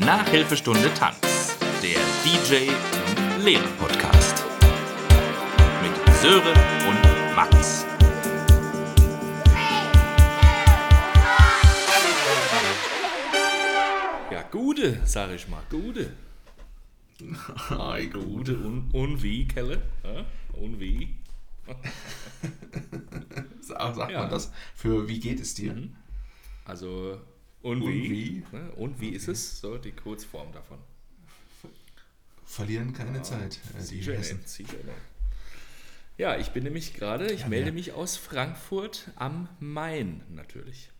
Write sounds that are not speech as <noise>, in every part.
Nachhilfestunde Tanz, der DJ und Lehrer Podcast. Mit Sören und Max. Ja, gute, sag ich mal, gute. Hi, Gute und, und wie, Kelle? Und wie? <laughs> Sag, sagt Ja. man das? Für wie geht es dir? Also, und, Und wie? wie? Ne? Und wie ist es? So, die Kurzform davon. Verlieren keine Zeit. Äh, die Hessen. Ja, ich bin nämlich gerade, ich Ja, melde wer- mich aus Frankfurt am Main natürlich.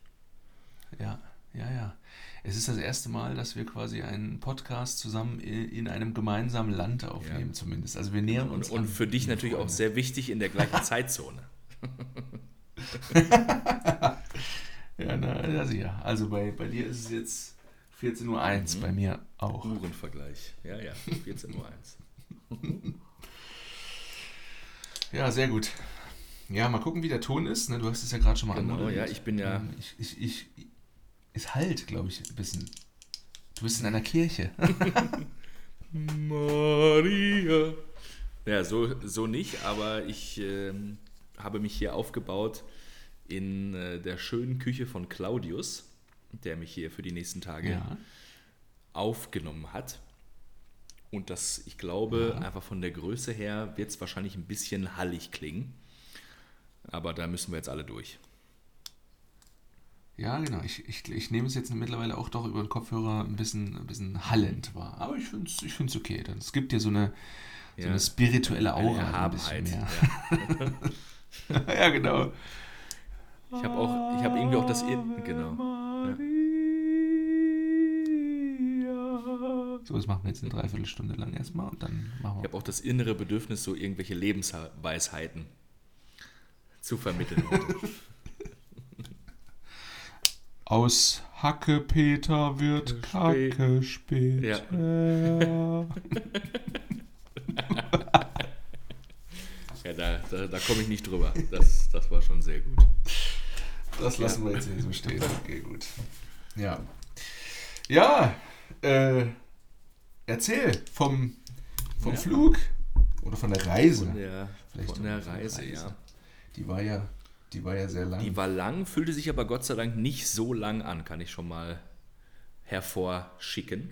Ja, ja, ja. Es ist das erste Mal, dass wir quasi einen Podcast zusammen in, in einem gemeinsamen Land aufnehmen, zumindest. Also wir nähern uns Und, und für dich natürlich auch Freunde. sehr wichtig in der gleichen <laughs> Zeitzone. <laughs> Ja, na, ja, sicher. Also bei, bei dir ist es jetzt 14.01 Uhr, Mhm. bei mir auch. Uhrenvergleich. Ja, ja, 14.01 Uhr. <laughs> Ja, sehr gut. Ja, mal gucken, wie der Ton ist. Ne? Du hast es ja gerade schon mal Genau, anmoderiert. ja, ich bin ja- Ähm, Ich, ich, ich, es halt, glaube ich, ein bisschen. Du bist in einer Kirche. <laughs> Maria. Ja, so, so nicht, aber ich ähm, habe mich hier aufgebaut in äh, der schönen Küche von Claudius, der mich hier für die nächsten Tage ja. aufgenommen hat. Und das, ich glaube, einfach von der Größe her wird es wahrscheinlich ein bisschen hallig klingen. Aber da müssen wir jetzt alle durch. Ja, genau. Ich, ich, ich nehme es jetzt mittlerweile auch doch über den Kopfhörer ein bisschen, ein bisschen hallend wahr. Aber ich finde es ich find's okay. Dann- Es gibt dir so eine, so Ja. eine spirituelle Eine Aura. Erhabenheit. Ein bisschen Ja. mehr. ja, <laughs> genau. Ich habe auch, ich habe irgendwie auch das, Ir- genau. Ja. So, das machen wir jetzt eine Dreiviertelstunde lang erstmal und dann machen Ich wir. habe auch das innere Bedürfnis, so irgendwelche Lebensweisheiten zu vermitteln. <laughs> Aus Hacke Peter wird Spä- Kacke spät. Ja. <laughs> Ja, da, da, da komme ich nicht drüber. Das, das war schon sehr gut. Das lassen wir jetzt hier so stehen. Okay, gut. Ja. Ja, äh, erzähl vom, vom Ja. Flug oder von der Reise. Von der, Vielleicht von der Reise, Reise. ja. Die war ja, die war ja sehr lang. Die war lang, fühlte sich aber Gott sei Dank nicht so lang an, kann ich schon mal hervorschicken.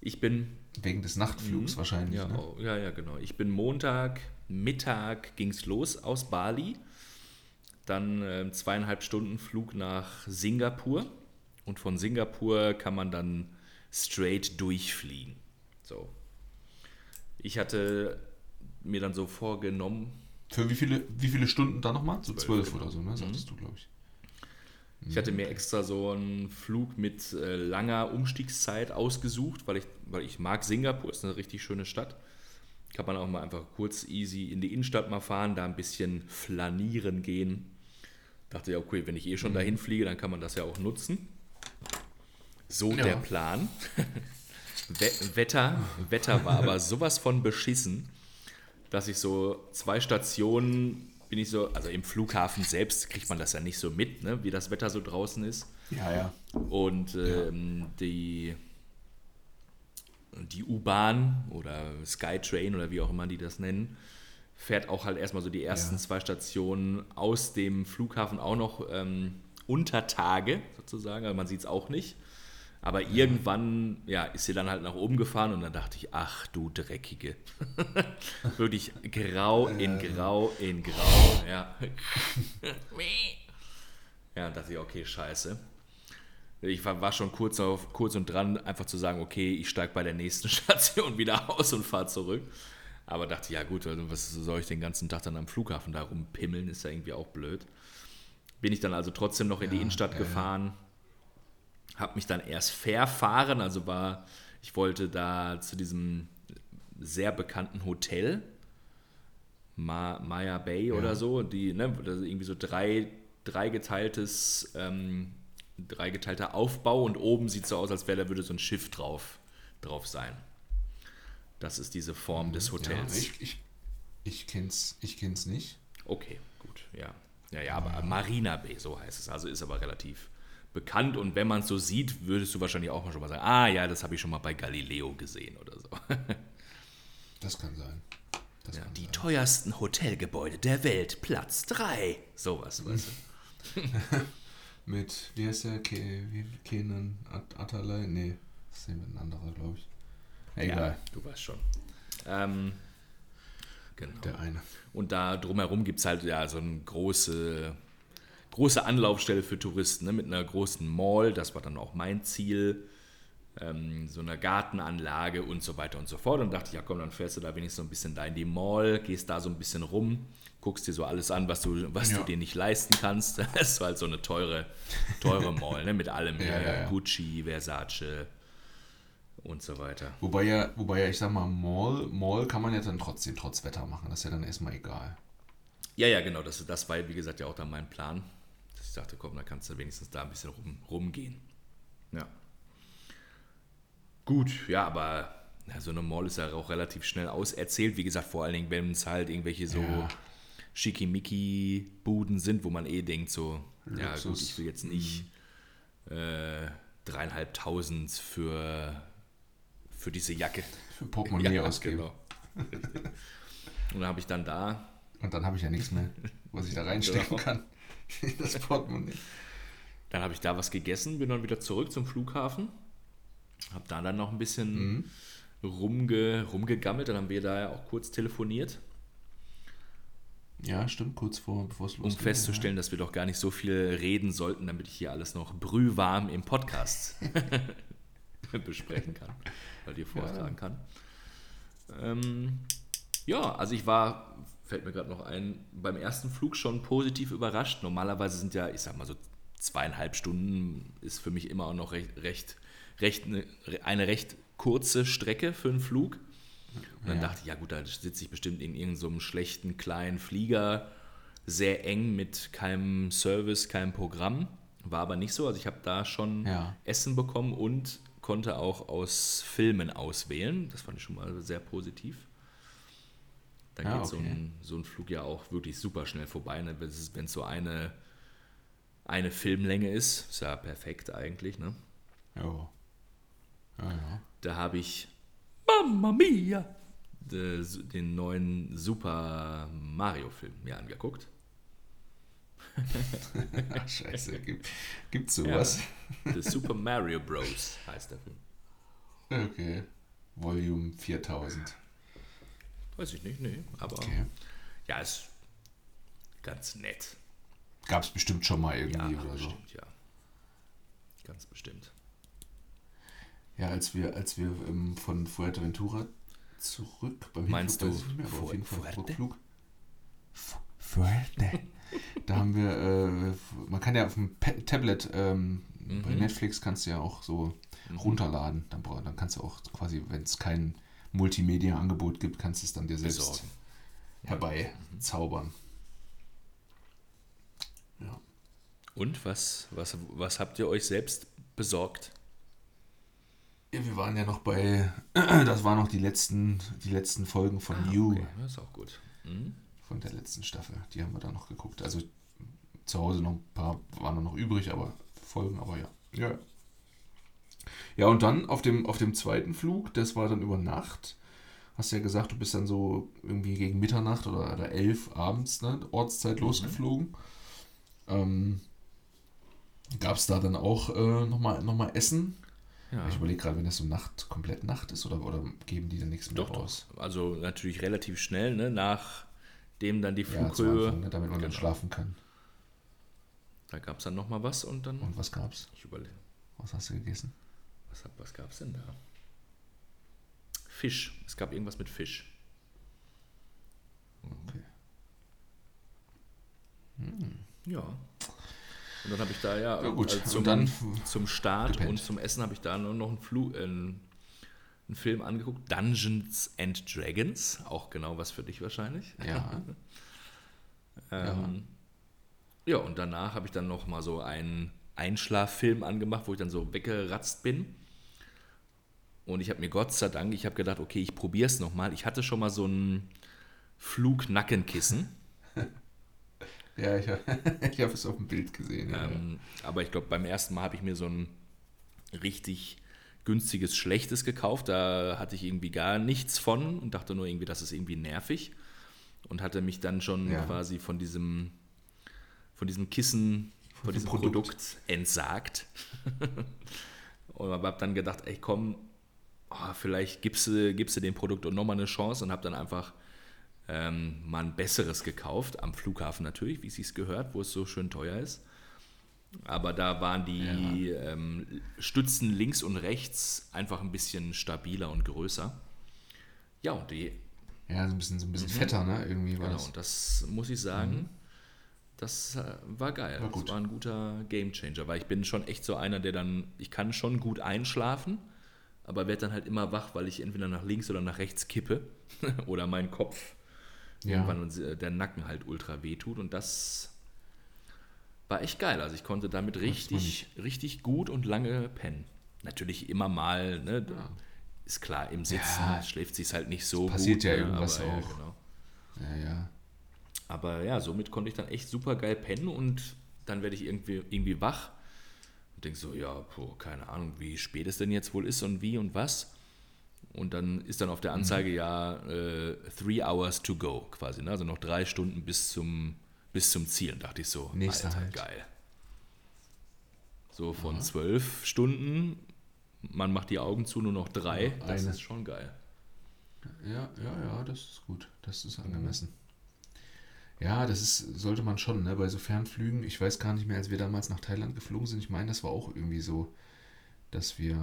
Ich bin Wegen des Nachtflugs wahrscheinlich. Ja, ne? oh, ja, ja, genau. Ich bin Montag, Mittag ging es los aus Bali. Dann ähm, zweieinhalb Stunden Flug nach Singapur. Und von Singapur kann man dann straight durchfliegen. So. Ich hatte mir dann so vorgenommen, Für wie viele, wie viele Stunden da nochmal? So Zwölf, zwölf genau. oder so, ne? Sagtest du, glaube ich. Ich hatte mir extra so einen Flug mit äh, langer Umstiegszeit ausgesucht, weil ich, weil ich mag Singapur, ist eine richtig schöne Stadt. Kann man auch mal einfach kurz easy in die Innenstadt mal fahren, da ein bisschen flanieren gehen. Dachte ja, okay, wenn ich eh schon dahin fliege, dann kann man das ja auch nutzen. So Ja. der Plan. <laughs> We Wetter, Wetter war aber <laughs> sowas von beschissen, dass ich so zwei Stationen bin ich so, also im Flughafen selbst kriegt man das ja nicht so mit, ne, wie das Wetter so draußen ist. Ja, ja. Und ähm, die, die U-Bahn oder Skytrain oder wie auch immer die das nennen, fährt auch halt erstmal so die ersten Ja. zwei Stationen aus dem Flughafen auch noch ähm, unter Tage sozusagen, also man sieht es auch nicht. Aber irgendwann ja, ist sie dann halt nach oben gefahren und dann dachte ich, ach du Dreckige. <laughs> Wirklich grau in grau in grau. Ja. <laughs> ja, und dachte ich, okay, scheiße. Ich war, war schon kurz, auf, kurz und dran, einfach zu sagen, okay, ich steige bei der nächsten <laughs> Station wieder aus und fahre zurück. Aber dachte, ja gut, also was soll ich den ganzen Tag dann am Flughafen da rumpimmeln, ist ja irgendwie auch blöd. Bin ich dann also trotzdem noch in die Ja, Innenstadt ja, ja. gefahren, habe mich dann erst verfahren, also war, ich wollte da zu diesem sehr bekannten Hotel, Ma Maya Bay oder so, die, ne, das ist irgendwie so drei, dreigeteiltes, ähm, dreigeteilter Aufbau und oben sieht so aus, als wäre da würde so ein Schiff drauf, drauf sein. Das ist diese Form des ja Hotels. ich, ich, ich kenn's, ich kenn's nicht. Okay, gut, ja. Ja, ja, aber Marina Bay, so heißt es. Also ist aber relativ bekannt und wenn man es so sieht, würdest du wahrscheinlich auch mal schon mal sagen, ah ja, das habe ich schon mal bei Galileo gesehen oder so. <laughs> Das kann sein. Das Ja, kann die sein. teuersten Hotelgebäude der Welt, Platz 3. Sowas, weißt du. <laughs> Mit, wie heißt der? Kenan At Atalay? Nee, das ist ein anderer, glaube ich. Egal, Ja, du weißt schon. Ähm, genau. der eine. Und da drumherum gibt es halt ja so eine große, große Anlaufstelle für Touristen, ne? mit einer großen Mall, das war dann auch mein Ziel, ähm, so einer Gartenanlage und so weiter und so fort. Und dachte ich, ja komm, dann fährst du da wenigstens so ein bisschen da in die Mall, gehst da so ein bisschen rum, guckst dir so alles an, was du, was Ja. du dir nicht leisten kannst. <laughs> Das war halt so eine teure, teure Mall, ne? mit allem, Ja. Gucci, Versace und so weiter. Wobei ja, wobei ja, ich sag mal, Mall, Mall kann man ja dann trotzdem trotz Wetter machen. Das ist ja dann erstmal egal. Ja, ja, genau. Das, das war, wie gesagt, ja auch dann mein Plan. Dass ich dachte, komm, da kannst du wenigstens da ein bisschen rum, rumgehen. Ja. Gut, ja, aber ja, so eine Mall ist ja auch relativ schnell auserzählt. Wie gesagt, vor allen Dingen, wenn es halt irgendwelche so Ja. Schickimicki-Buden sind, wo man eh denkt, so, ja Luxus. gut, ich will jetzt nicht äh, dreieinhalbtausend für, für diese Jacke Für Portemonnaie Ja, ausgeben. Genau. Und dann habe ich dann da Und dann habe ich ja nichts mehr, was ich da reinstecken Genau. kann. In das Portemonnaie. Dann habe ich da was gegessen, bin dann wieder zurück zum Flughafen. Habe da dann noch ein bisschen rumge, rumgegammelt. Dann haben wir da ja auch kurz telefoniert, Ja, stimmt, kurz vor, bevor es um losgeht. festzustellen, dass wir doch gar nicht so viel reden sollten, damit ich hier alles noch brühwarm im Podcast <laughs> <laughs> besprechen kann, weil dir vortragen kann. Ähm, ja, also ich war, fällt mir gerade noch ein, beim ersten Flug schon positiv überrascht. Normalerweise sind ja, ich sag mal so zweieinhalb Stunden ist für mich immer auch noch recht, recht, recht eine, eine recht kurze Strecke für einen Flug. Und dann Ja. dachte ich, ja gut, da sitze ich bestimmt in irgendeinem so schlechten kleinen Flieger, sehr eng mit keinem Service, keinem Programm. War aber nicht so. Also ich habe da schon Ja. Essen bekommen und konnte auch aus Filmen auswählen. Das fand ich schon mal sehr positiv. Da Ja, geht so, okay. ein, so ein Flug ja auch wirklich super schnell vorbei. Ne? Wenn es so eine, eine Filmlänge ist, ist ja perfekt eigentlich. Ne? Ja. Ja, ja. Da habe ich Mamma Mia de- den neuen Super Mario-Film mir angeguckt. Ach, <laughs> scheiße, gibt, gibt's sowas? The Super Mario Bros. heißt der Film. Okay. Volume 4000. Weiß ich nicht, nee. Aber Okay. ja, ist ganz nett. Gab's bestimmt schon mal Ja, irgendwie oder so. bestimmt, ja. Ganz bestimmt. Ja, als wir, als wir ähm, von Fuerteventura zurück beim Meinst Hinflug, du Fu- Fuerte? Rückflug. Fu- Fuerte. da haben wir, äh, man kann ja auf dem Tablet, ähm, bei Mhm. Netflix kannst du ja auch so runterladen. Dann, dann kannst du auch quasi, wenn es kein Multimedia-Angebot gibt, kannst du es dann dir selbst Besorgen. herbei zaubern. Ja. Und was, was, was habt ihr euch selbst besorgt? ja, wir waren ja noch bei, <clears throat> das waren noch die letzten, die letzten Folgen von You. Ah, Okay, das ist auch gut. Mhm. Von der letzten Staffel. Die haben wir da noch geguckt. Also zu Hause noch ein paar waren noch übrig, aber Folgen, aber ja. Ja, ja und dann auf dem, auf dem zweiten Flug, das war dann über Nacht. Hast ja gesagt, du bist dann so irgendwie gegen Mitternacht oder, oder elf abends, ne, Ortszeit losgeflogen. Ähm, Gab es da dann auch äh, nochmal noch mal Essen? Ja. Ich überlege gerade, wenn das so Nacht, komplett Nacht ist oder, oder geben die dann nichts mehr Doch, raus? doch. Also natürlich relativ schnell, ne? Nachdem dann die Ja, Flughöhe. Anfang, ne, damit man dann Genau. schlafen kann. Da gab es dann nochmal was und dann. Und was gab's? Ich überlege, Was hast du gegessen? was, was gab es denn da? Fisch. Es gab irgendwas mit Fisch. Okay. Ja. Und dann habe ich da ja, Ja, gut. also Und zum, dann zum Start gepennt. und zum Essen habe ich da nur noch einen, Flu äh, einen Film angeguckt. Dungeons and Dragons. Auch genau was für dich wahrscheinlich. Ja. <laughs> Ähm, ja. und danach habe ich dann noch mal so einen Einschlaffilm angemacht, wo ich dann so weggeratzt bin. Und ich habe mir Gott sei Dank, ich habe gedacht, okay, ich probiere es nochmal. Ich hatte schon mal so ein Flugnackenkissen. <laughs> Ja, ich, habe <laughs> es auf dem Bild gesehen. Ja. Ähm, aber ich glaube, beim ersten Mal habe ich mir so ein richtig günstiges, schlechtes gekauft. Da hatte ich irgendwie gar nichts von und dachte nur irgendwie, das ist irgendwie nervig. Und hatte mich dann schon Ja. quasi von diesem, von diesem Kissen, von, dem diesem Produkt. Produkt, entsagt. <laughs> und habe dann gedacht, ey komm, oh, vielleicht gibst du, gibst du dem Produkt nochmal eine Chance und habe dann einfach ähm, mal ein besseres gekauft, am Flughafen natürlich, wie es sich gehört, wo es so schön teuer ist. Aber da waren die ähm, Stützen links und rechts einfach ein bisschen stabiler und größer. Ja, und die, Ja, so ein bisschen, so ein bisschen fetter, ne? Irgendwie war genau, das. und das muss ich sagen, das äh, war geil. War gut. Das war ein guter Gamechanger, weil ich bin schon echt so einer, der dann, ich kann schon gut einschlafen, aber werde dann halt immer wach, weil ich entweder nach links oder nach rechts kippe <laughs> oder mein Kopf Ja. irgendwann äh, der Nacken halt ultra wehtut und das war echt geil. Also ich konnte damit richtig, richtig gut und lange pennen. Natürlich immer mal, ne, Ja. ist klar, im Sitzen Ja. schläft sich halt nicht so passiert gut. ja ne, irgendwas aber, auch. Ja, genau. Ja, ja. Aber ja, somit konnte ich dann echt super geil pennen und dann werde ich irgendwie, irgendwie wach und denke so, ja, boah, keine Ahnung, wie spät es denn jetzt wohl ist und wie und was. Und dann ist dann auf der Anzeige ja äh, three hours to go quasi, ne? also noch drei Stunden bis zum, bis zum Ziel. Und dachte ich so, Nächster Alter, Halt. geil. So von zwölf Stunden, man macht die Augen zu, nur noch drei, Ja, das ist schon geil. Ja, ja, ja, das ist gut. Das ist angemessen. Ja, das ist, sollte man schon, ne? Bei so Fernflügen, ich weiß gar nicht mehr, als wir damals nach Thailand geflogen sind, ich meine, das war auch irgendwie so, dass wir.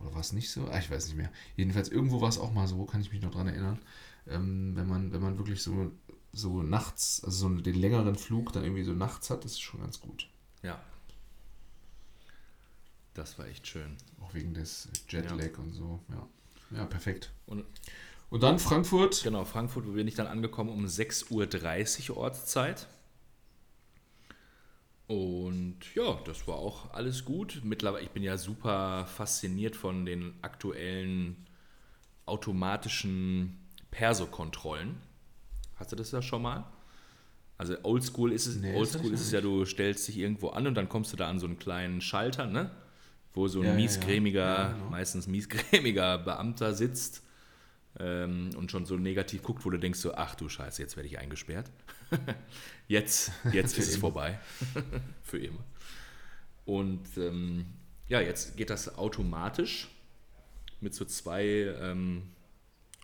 Oder war es nicht so? Ah, ich weiß nicht mehr. Jedenfalls irgendwo war es auch mal so, kann ich mich noch dran erinnern. Ähm, wenn man, wenn man wirklich so, so nachts, also so den längeren Flug dann irgendwie so nachts hat, das ist schon ganz gut. Ja. Das war echt schön. Auch wegen des Jetlag und so, ja. Ja, perfekt. Und Und dann Frankfurt. Genau, Frankfurt, wo bin ich dann angekommen um 6.30 Uhr Ortszeit. Und ja, das war auch alles gut. Mittlerweile, ich bin ja super fasziniert von den aktuellen automatischen Perso-Kontrollen. Hast du das ja schon mal? Also oldschool ist es, Nee, oldschool ich ist es ja, du stellst dich irgendwo an und dann kommst du da an so einen kleinen Schalter, ne? Wo so ein Ja, ja, ja. miesgrämiger, Ja, genau. meistens miesgrämiger <laughs> Beamter sitzt ähm, und schon so negativ guckt, wo du denkst so, ach du Scheiße, jetzt werde ich eingesperrt. <laughs> jetzt jetzt <laughs> ist es vorbei. Für immer. Und ähm, ja, jetzt geht das automatisch mit so zwei ähm,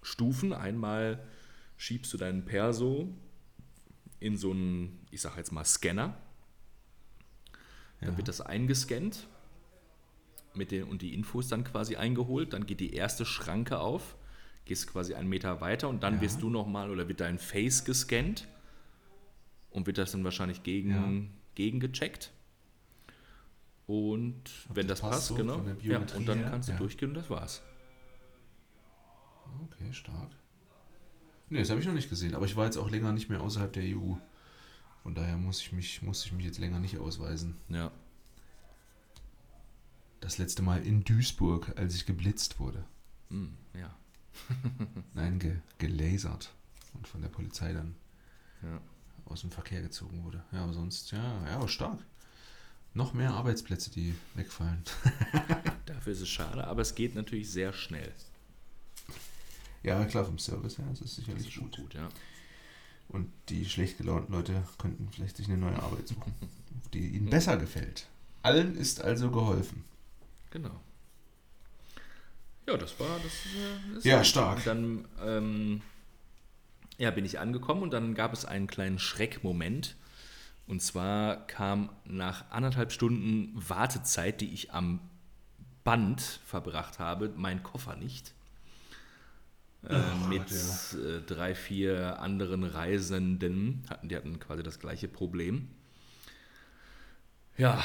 Stufen. Einmal schiebst du deinen Perso in so einen, ich sag jetzt mal, Scanner. Dann Ja. wird das eingescannt mit den, und die Infos dann quasi eingeholt. Dann geht die erste Schranke auf, gehst quasi einen Meter weiter und dann Ja. wirst du nochmal oder wird dein Face gescannt und wird das dann wahrscheinlich gegen, Ja. gegen gecheckt. Und wenn das das passt passt, so genau. Ja, und dann kannst du durchgehen und das war's. Okay, stark. Nee, das habe ich noch nicht gesehen, aber ich war jetzt auch länger nicht mehr außerhalb der EU. Von daher muss ich mich, muss ich mich jetzt länger nicht ausweisen. Ja. Das letzte Mal in Duisburg, als ich geblitzt wurde. Hm, ja. <laughs> Nein, ge gelasert. Und von der Polizei dann Ja. aus dem Verkehr gezogen wurde. Ja, aber sonst, ja, ja, aber stark. Noch mehr Arbeitsplätze, die wegfallen. <laughs> Dafür ist es schade, aber es geht natürlich sehr schnell. Ja, klar, vom Service her, das ist Das sicherlich ist schon gut. gut, ja. Und die schlecht gelaunten Leute könnten vielleicht sich eine neue Arbeit suchen, <laughs> die ihnen besser gefällt. Allen ist also geholfen. Genau. Ja, das war das. äh, ist Ja, stark. Und dann ähm, ja, bin ich angekommen und dann gab es einen kleinen Schreckmoment. Und zwar kam nach anderthalb Stunden Wartezeit, die ich am Band verbracht habe, mein Koffer nicht. Äh, mit Gott, äh, drei, vier anderen Reisenden. Hatten, die hatten quasi das gleiche Problem. Ja,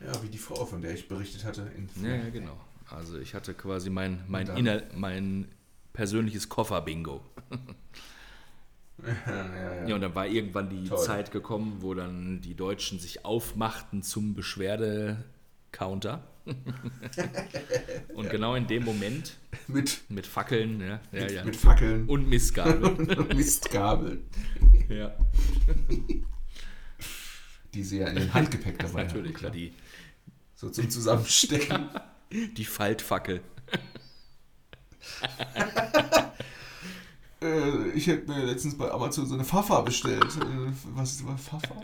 Ja, wie die Frau, von der ich berichtet hatte. Ja, ja, genau. Also ich hatte quasi mein, mein, inner, mein persönliches Koffer-Bingo. <laughs> ja, ja, ja. Ja, und dann war irgendwann die Toll. Zeit gekommen, wo dann die Deutschen sich aufmachten zum Beschwerde-Counter. <laughs> und genau in dem Moment Mit, mit Fackeln ja, ja, mit, ja. mit Fackeln und Missgabeln. und <laughs> Mistgabeln. Ja. Die sie ja in den Handgepäck <laughs> dabei Natürlich, haben. klar, die, So zum Zusammenstecken. die Faltfackel. äh, ich hätte mir letztens bei Amazon so eine Fafa bestellt. Äh, was ist was Fafa?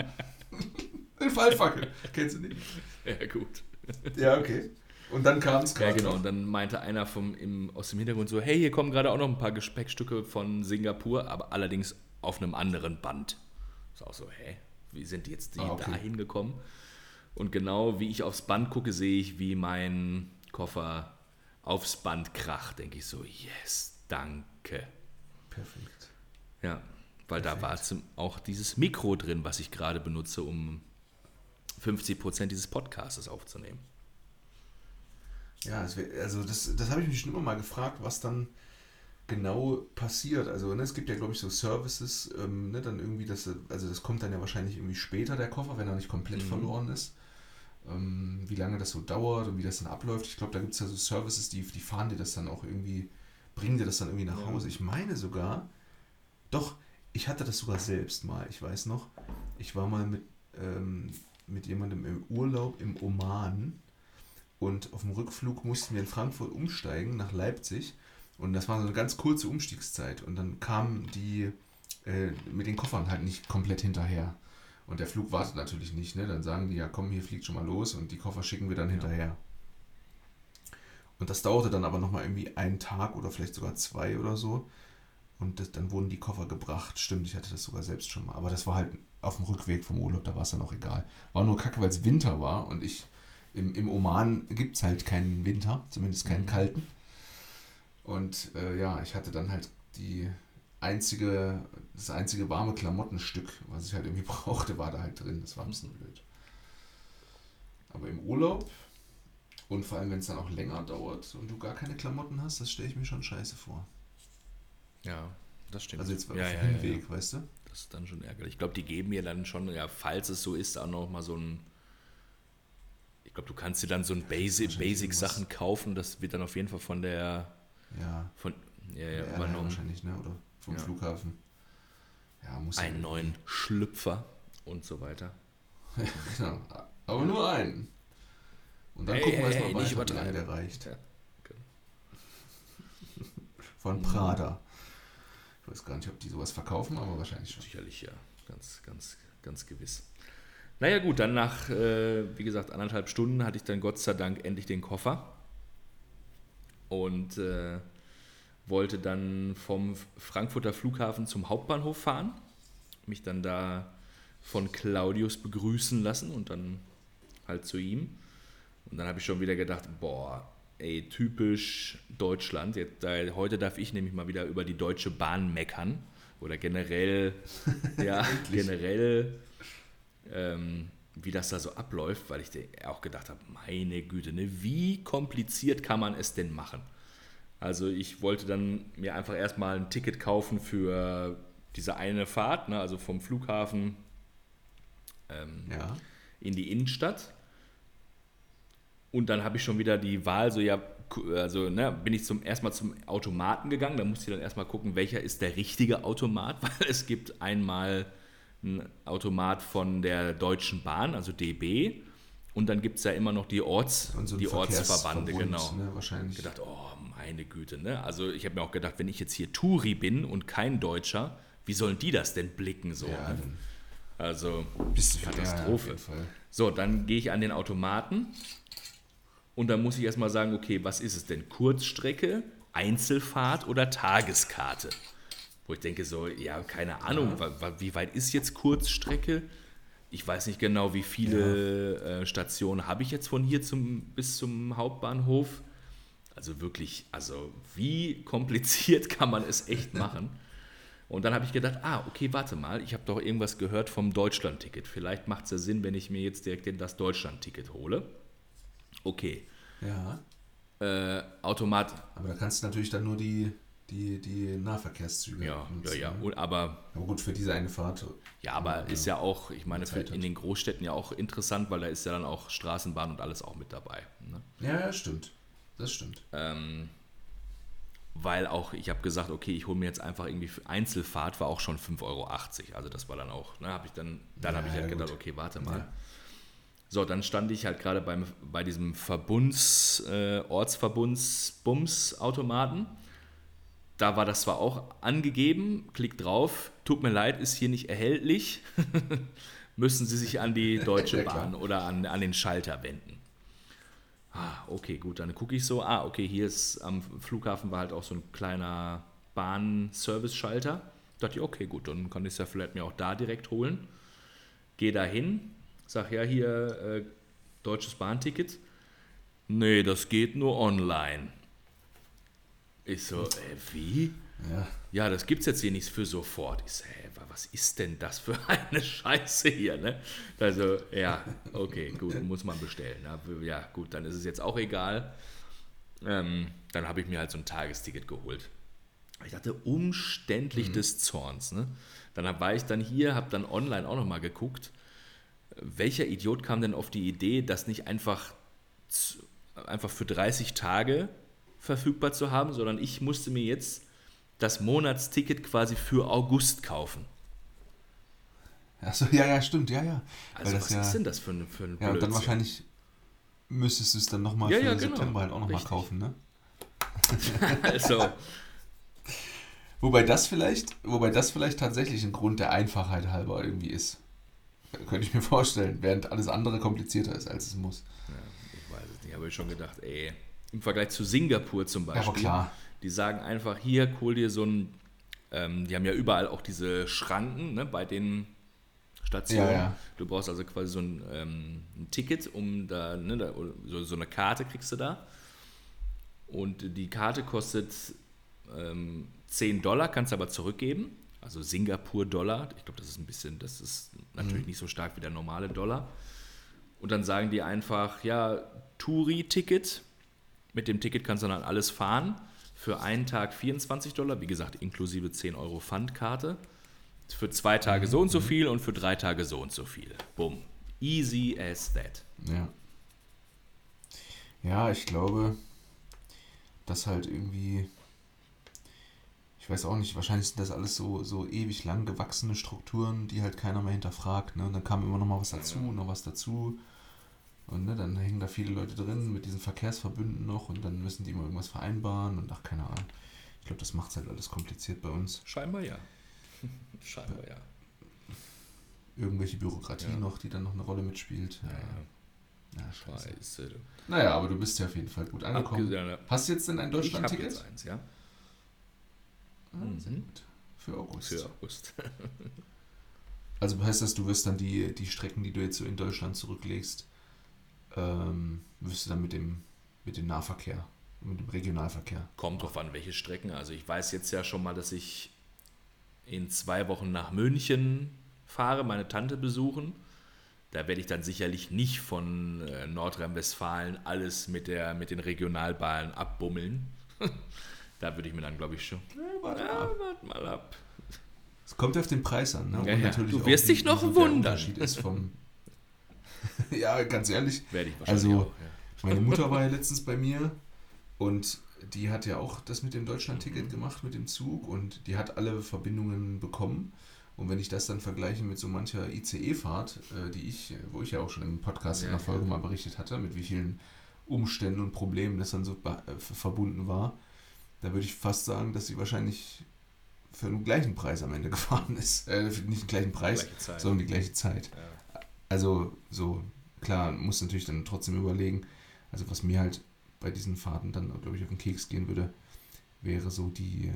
eine Fallfackel. Kennst du nicht? Ja, gut. <laughs> Ja, okay. Und dann kam es Ja, gerade. genau. Und dann meinte einer vom, im, aus dem Hintergrund so, hey, hier kommen gerade auch noch ein paar Gepäckstücke von Singapur, aber allerdings auf einem anderen Band. Ist auch so, hä? Wie sind jetzt die Ah, okay. da hingekommen? Und genau wie ich aufs Band gucke, sehe ich, wie mein Koffer aufs Band kracht. Denke ich so, yes, danke. Perfekt. Ja, weil da war auch dieses Mikro drin, was ich gerade benutze, um 50% dieses Podcasts aufzunehmen. Ja, also das, das habe ich mich schon immer mal gefragt, was dann genau passiert. Also ne, es gibt ja, glaube ich, so Services, ähm, ne, dann irgendwie, das, also das kommt dann ja wahrscheinlich irgendwie später, der Koffer, wenn er nicht komplett Mhm. verloren ist. Ähm, wie lange das so dauert und wie das dann abläuft. Ich glaube, da gibt es ja so Services, die, die fahren dir das dann auch irgendwie, bringen dir das dann irgendwie nach Ja. Hause. Ich meine sogar, doch, ich hatte das sogar selbst mal, ich weiß noch, ich war mal mit, ähm, mit jemandem im Urlaub im Oman und auf dem Rückflug mussten wir in Frankfurt umsteigen nach Leipzig. Und das war so eine ganz kurze Umstiegszeit. Und dann kamen die äh, mit den Koffern halt nicht komplett hinterher. Und der Flug wartet natürlich nicht. Ne? Dann sagen die, ja komm, hier fliegt schon mal los und die Koffer schicken wir dann hinterher. Und das dauerte dann aber nochmal irgendwie einen Tag oder vielleicht sogar zwei oder so. Und das, dann wurden die Koffer gebracht. Stimmt, ich hatte das sogar selbst schon mal. Aber das war halt auf dem Rückweg vom Urlaub, da war es dann auch egal. War nur kacke, weil es Winter war und ich im, im Oman gibt es halt keinen Winter, zumindest keinen Mhm. kalten. Und äh, ja, ich hatte dann halt die einzige, das einzige warme Klamottenstück, was ich halt irgendwie <laughs> brauchte, war da halt drin. Das war ein bisschen blöd. Aber im Urlaub und vor allem, wenn es dann auch länger dauert und du gar keine Klamotten hast, das stelle ich mir schon scheiße vor. Ja, das stimmt. Also jetzt auf ja, dem ja, ja, Hinweg, ja. weißt du? Das ist dann schon ärgerlich. Ich glaube, die geben mir dann schon, ja, falls es so ist, auch noch mal so ein. Ich glaube, du kannst dir dann so ein Basic, wahrscheinlich Basic-Sachen kaufen. Das wird dann auf jeden Fall von der. Ja, Von, ja, ja, ja, übernommen. wahrscheinlich, ne? Oder vom Ja. Flughafen. Ja, muss Einen neuen Schlüpfer und so weiter. <laughs> Genau. Aber nur einen. Und dann Hey, gucken wir hey, erstmal hey, weiter, nicht übertreiben. der reicht. Ja, Von Mhm. Prada. Ich weiß gar nicht, ob die sowas verkaufen, aber wahrscheinlich schon. Sicherlich, ja. Ganz, ganz, ganz gewiss. Naja, gut, dann nach, äh, wie gesagt, anderthalb Stunden hatte ich dann Gott sei Dank endlich den Koffer und äh, wollte dann vom Frankfurter Flughafen zum Hauptbahnhof fahren, mich dann da von Claudius begrüßen lassen und dann halt zu ihm. Und dann habe ich schon wieder gedacht, boah, ey, typisch Deutschland. Jetzt, da, heute darf ich nämlich mal wieder über die Deutsche Bahn meckern. Oder generell, <laughs> ja, generell, ähm, wie das da so abläuft, weil ich auch gedacht habe, meine Güte, ne, wie kompliziert kann man es denn machen? Also ich wollte dann mir einfach erstmal ein Ticket kaufen für diese eine Fahrt, ne, also vom Flughafen ähm, Ja. in die Innenstadt. Und dann habe ich schon wieder die Wahl, so ja, also ne, bin ich zum erstmal zum Automaten gegangen, da musste ich dann erstmal gucken, welcher ist der richtige Automat, <laughs> weil es gibt einmal einen Automat von der Deutschen Bahn, also DB, und dann gibt es ja immer noch die, Orts, so die Ortsverbande, genau. Ne, wahrscheinlich. gedacht, oh meine Güte, ne? Also ich habe mir auch gedacht, wenn ich jetzt hier Touri bin und kein Deutscher, wie sollen die das denn blicken so? ja, ne? Also Katastrophe. Ja, Fall. so, dann gehe ich an den Automaten und dann muss ich erstmal sagen, okay, was ist es denn? Kurzstrecke, Einzelfahrt oder Tageskarte? Wo ich denke so, ja, keine Ahnung, wa- wie weit ist jetzt Kurzstrecke? Ich weiß nicht genau, wie viele äh, Stationen habe ich jetzt von hier zum, bis zum Hauptbahnhof. Also wirklich, also wie kompliziert <laughs> kann man es echt machen? Und dann habe ich gedacht, ah, okay, warte mal, ich habe doch irgendwas gehört vom Deutschland-Ticket. Vielleicht macht es ja Sinn, wenn ich mir jetzt direkt das Deutschland-Ticket hole. Okay. Ja, Äh, Automat, aber da kannst du natürlich dann nur die, die, die Nahverkehrszüge ja, ja, nutzen, ja. ne? Und, aber Aber gut, für diese eine Fahrt. ja, aber ist ja auch, ich meine, für, in den Großstädten ja auch interessant, weil da ist ja dann auch Straßenbahn und alles auch mit dabei. Ne? Ja, ja, stimmt. Das stimmt. Ähm, weil auch, ich habe gesagt, okay, ich hole mir jetzt einfach irgendwie für Einzelfahrt, war auch schon 5,80 Euro. Also das war dann auch, ne, habe ich dann, dann Ja, habe ich halt ja, gedacht, okay, warte mal. So, dann stand ich halt gerade beim, bei diesem Verbunds, äh, Ortsverbunds-Bums-Automaten. Da war das zwar auch angegeben, klick drauf, tut mir leid, ist hier nicht erhältlich. <laughs> Müssen Sie sich an die <laughs> Deutsche. Bahn oder an, an den Schalter wenden. Ah, okay, gut, dann gucke ich so, ah, okay, hier ist am Flughafen war halt auch so ein kleiner Bahn-Service-Schalter. Dachte ich, okay, gut, dann kann ich es ja vielleicht mir auch da direkt holen. Gehe da hin, sag ja hier äh, deutsches Bahnticket. Nee, das geht nur online. Ich so, äh, wie? Ja. Ja, das gibt's jetzt hier nicht für sofort. Ich so, hä, wa- was ist denn das für <laughs> eine Scheiße hier, ne? Also, ja, okay, gut, muss man bestellen. ne? Ja, gut, dann ist es jetzt auch egal. Ähm, dann habe ich mir halt so ein Tagesticket geholt. Ich dachte, umständlich des Zorns, ne? Dann war ich dann hier, habe dann online auch nochmal geguckt, welcher Idiot kam denn auf die Idee, das nicht einfach, einfach für 30 Tage verfügbar zu haben, sondern ich musste mir jetzt das Monatsticket quasi für August kaufen. Achso, ja, ja, stimmt, ja, ja. Also was ja, ist denn das für ein, für ein Ja, und dann wahrscheinlich müsstest du es dann nochmal Ja, für ja, genau. September halt auch nochmal kaufen, ne? <laughs> <laughs> Also, Wobei das vielleicht, wobei das vielleicht tatsächlich ein Grund der Einfachheit halber irgendwie ist. Könnte ich mir vorstellen, während alles andere komplizierter ist, als es muss. ich weiß es nicht, habe ich schon gedacht, ey, im Vergleich zu Singapur zum Ja, Beispiel, aber klar. die sagen einfach, hier, hol dir so ein, ähm, die haben ja überall auch diese Schranken ne, bei den Stationen. Ja, ja. Du brauchst also quasi so ein, ähm, ein Ticket, um da, ne, da so, so eine Karte kriegst du da. Und die Karte kostet ähm, 10 Dollar, kannst aber zurückgeben. Also Singapur-Dollar. Ich glaube, das ist ein bisschen, das ist natürlich nicht so stark wie der normale Dollar. Und dann sagen die einfach, ja, Touri-Ticket. Mit dem Ticket kannst du dann alles fahren. Für einen Tag 24 Dollar, wie gesagt, inklusive 10 Euro Pfandkarte. Für zwei Tage so und so viel und für drei Tage so und so viel. Bumm. Easy as that. Ja. Ja, ich glaube, dass halt irgendwie, ich weiß auch nicht, wahrscheinlich sind das alles so, so ewig lang gewachsene Strukturen, die halt keiner mehr hinterfragt. Ne? Und dann kam immer noch mal was dazu, noch was dazu. Und ne, dann hängen da viele Leute drin mit diesen Verkehrsverbünden noch und dann müssen die immer irgendwas vereinbaren und ach, keine Ahnung. Ich glaube, das macht halt alles kompliziert bei uns. Scheinbar ja. <laughs> Scheinbar ja. Irgendwelche Bürokratie Ja. noch, die dann noch eine Rolle mitspielt. Ja, Ja, ja. ja scheiße. Scheiße. Naja, aber du bist ja auf jeden Fall gut angekommen. Abgesehen- Hast du jetzt denn ein Ich habe Deutschland-Ticket? jetzt eins, ja. Sehr Mhm. gut. Für August. Für August. Also heißt das, du wirst dann die, die Strecken, die du jetzt so in Deutschland zurücklegst, ähm, wirst du dann mit dem, mit dem Nahverkehr, mit dem Regionalverkehr. Kommt drauf an, welche Strecken. Also ich weiß jetzt ja schon mal, dass ich in zwei Wochen nach München fahre, meine Tante besuchen. Da werde ich dann sicherlich nicht von äh, Nordrhein-Westfalen alles mit, der, mit den Regionalbahnen abbummeln. <laughs> da würde ich mir dann, glaube ich, schon. warte Ja, warte mal ab. Es kommt auf den Preis an. Ne? Ja, ja. Du auch, wirst wie- dich noch wie der wundern. Unterschied ist vom. <laughs> ja, ganz ehrlich. Werde ich wahrscheinlich Also- auch. Ja. Meine Mutter <laughs> war ja letztens bei mir und die hat ja auch das mit dem Deutschland-Ticket gemacht, mit dem Zug und die hat alle Verbindungen bekommen. Und wenn ich das dann vergleiche mit so mancher ICE-Fahrt, äh, die ich, wo ich ja auch schon im Podcast in der Folge mal berichtet hatte, mit wie vielen Umständen und Problemen das dann so äh, verbunden war, da würde ich fast sagen, dass sie wahrscheinlich für den gleichen Preis am Ende <laughs> gefahren ist. Äh, nicht den gleichen Preis, Zeit. sondern die gleiche Zeit. Ja. Also so, klar, muss natürlich dann trotzdem überlegen, also was mir halt bei diesen Fahrten dann, glaube ich, auf den Keks gehen würde, wäre so die,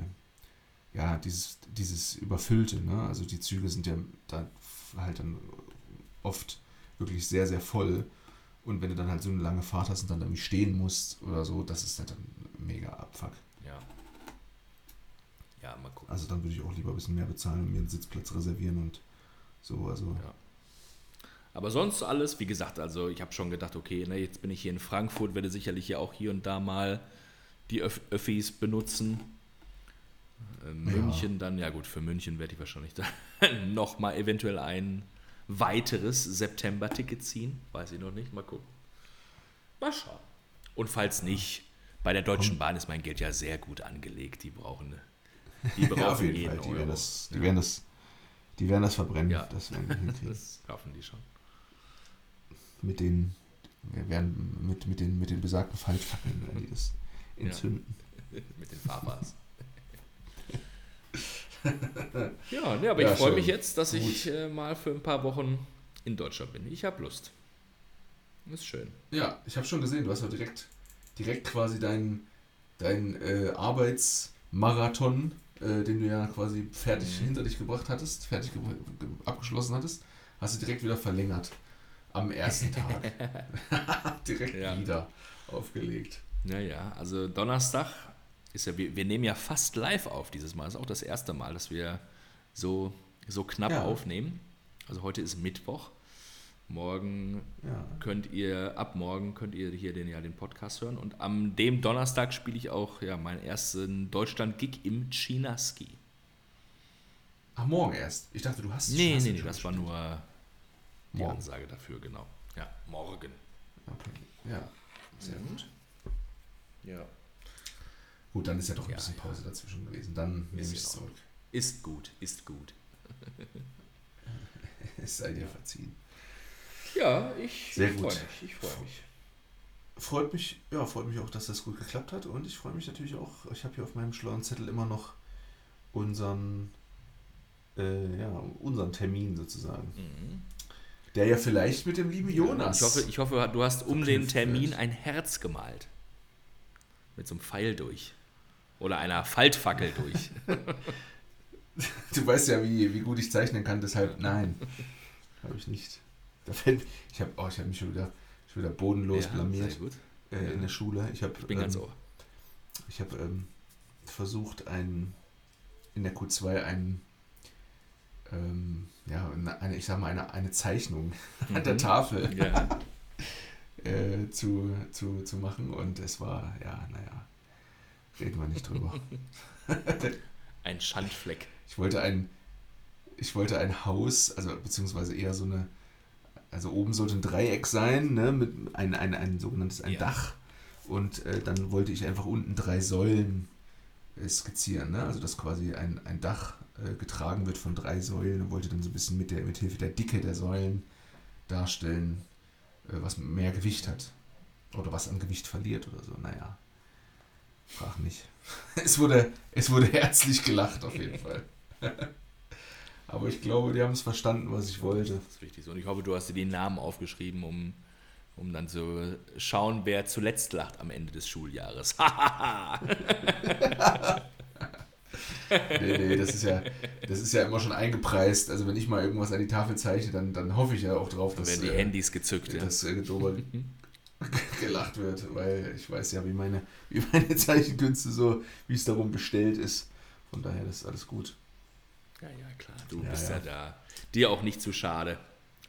ja, dieses, dieses Überfüllte, ne? Also die Züge sind ja da halt dann oft wirklich sehr, sehr voll. Und wenn du dann halt so eine lange Fahrt hast und dann irgendwie stehen musst oder so, das ist halt dann mega Abfuck. Ja. Ja, mal gucken. Also dann würde ich auch lieber ein bisschen mehr bezahlen und mir einen Sitzplatz reservieren und so, also. Ja. Aber sonst alles, wie gesagt, also ich habe schon gedacht, okay, ne, jetzt bin ich hier in Frankfurt, werde sicherlich ja auch hier und da mal die Öff Öffis benutzen. Äh, München dann, ja gut, für München werde ich wahrscheinlich dann <laughs> nochmal eventuell ein weiteres September-Ticket ziehen. Weiß ich noch nicht, mal gucken. Mal schauen. Und falls nicht, Bei der Deutschen Bahn ist mein Geld ja sehr gut angelegt. Die brauchen, die brauchen Ja, auf jeden jeden Fall. Die Euro. werden, das, die, Ja. werden das, die werden das verbrennen. Ja. Das werden die hinkriegen. <laughs> Das schaffen die schon. mit den, wir werden mit, mit, den, mit den besagten Faltfackeln werden die das Ja. entzünden. <laughs> Mit den Fahrbars. <laughs> ja, ne, aber Ja, ich freue mich jetzt, dass Gut. ich äh, mal für ein paar Wochen in Deutschland bin. Ich habe Lust. Ist schön. Ja, ich habe schon gesehen, du hast ja direkt, direkt quasi deinen dein, äh, Arbeitsmarathon, äh, den du ja quasi fertig Mhm. hinter dich gebracht hattest, fertig ge ge abgeschlossen hattest, hast du direkt wieder verlängert. Am ersten <laughs> Tag. <laughs> direkt Ja. wieder aufgelegt. Naja, also Donnerstag ist ja, wir, wir nehmen ja fast live auf dieses Mal. Das ist auch das erste Mal, dass wir so, so knapp Ja. aufnehmen. Also heute ist Mittwoch. Morgen Ja. könnt ihr, ab morgen könnt ihr hier den, ja, den Podcast hören. Und am dem Donnerstag spiele ich auch ja, meinen ersten Deutschland-Gig im Chinaski. Ach, morgen erst. Ich dachte, du hast Nee, nee, nee, das war nur die Morgen. Ansage dafür, genau. Ja, morgen. Okay. Ja, sehr Mhm. gut. Ja. Gut, dann ist ja doch ein Ja, bisschen. Pause dazwischen gewesen. Dann nehme ich es zurück. Ist gut, ist gut. <laughs> Es sei dir verziehen. Ja, ich Sehr freue mich. Ich freue mich. Freut mich, ja, freut mich auch, dass das gut geklappt hat. Und ich freue mich natürlich auch, ich habe hier auf meinem schlauen Zettel immer noch unseren, äh, ja, unseren Termin sozusagen. Mhm. Der ja vielleicht mit dem lieben Jonas. Ich hoffe, ich hoffe, du hast um den Termin wird. ein Herz gemalt. Mit so einem Pfeil durch. Oder einer Faltfackel durch. <laughs> Du weißt ja, wie, wie gut ich zeichnen kann, deshalb nein. Habe ich nicht. Da fällt, ich habe oh, ich hab mich schon wieder, schon wieder bodenlos blamiert sehr gut. äh, Ja. in der Schule. Ich habe Ich bin ganz ähm, ohr. Ich habe ähm, versucht, ein, in der Q2 ein, ähm, ja, eine, ich sag mal, eine, eine Zeichnung an der Mhm. Tafel Ja. <laughs> äh, zu, zu, zu machen und es war, ja, naja, reden wir nicht drüber. <laughs> Ein Schandfleck. Ich wollte ein, ich wollte ein Haus, also beziehungsweise eher so eine, also oben sollte ein Dreieck sein, ne, mit ein, ein, ein sogenanntes ein Ja. Dach. Und äh, dann wollte ich einfach unten drei Säulen äh, skizzieren, ne? Also dass quasi ein, ein Dach äh, getragen wird von drei Säulen und wollte dann so ein bisschen mit der mit Hilfe der Dicke der Säulen darstellen, äh, was mehr Gewicht hat. Oder was an Gewicht verliert oder so. Naja. Frag nicht. <laughs> Es wurde, es wurde herzlich gelacht auf jeden Fall. <laughs> Aber ich glaube, die haben es verstanden, was ich wollte. Das ist wichtig. Und ich hoffe, du hast dir die Namen aufgeschrieben, um, um dann zu schauen, wer zuletzt lacht am Ende des Schuljahres. <laughs> Nee, nee, das ist ja, das ist ja immer schon eingepreist. Also wenn ich mal irgendwas an die Tafel zeichne, dann, dann hoffe ich ja auch drauf, Dann dass, werden die äh, Handys gezückt. Ja. dass äh, drüber <laughs> gelacht wird, weil ich weiß ja, wie meine, wie meine Zeichenkünste so, wie es darum bestellt ist. Von daher, das ist alles gut. Ja, ja, klar. Du Ja, bist ja. ja. da. Dir auch nicht zu schade,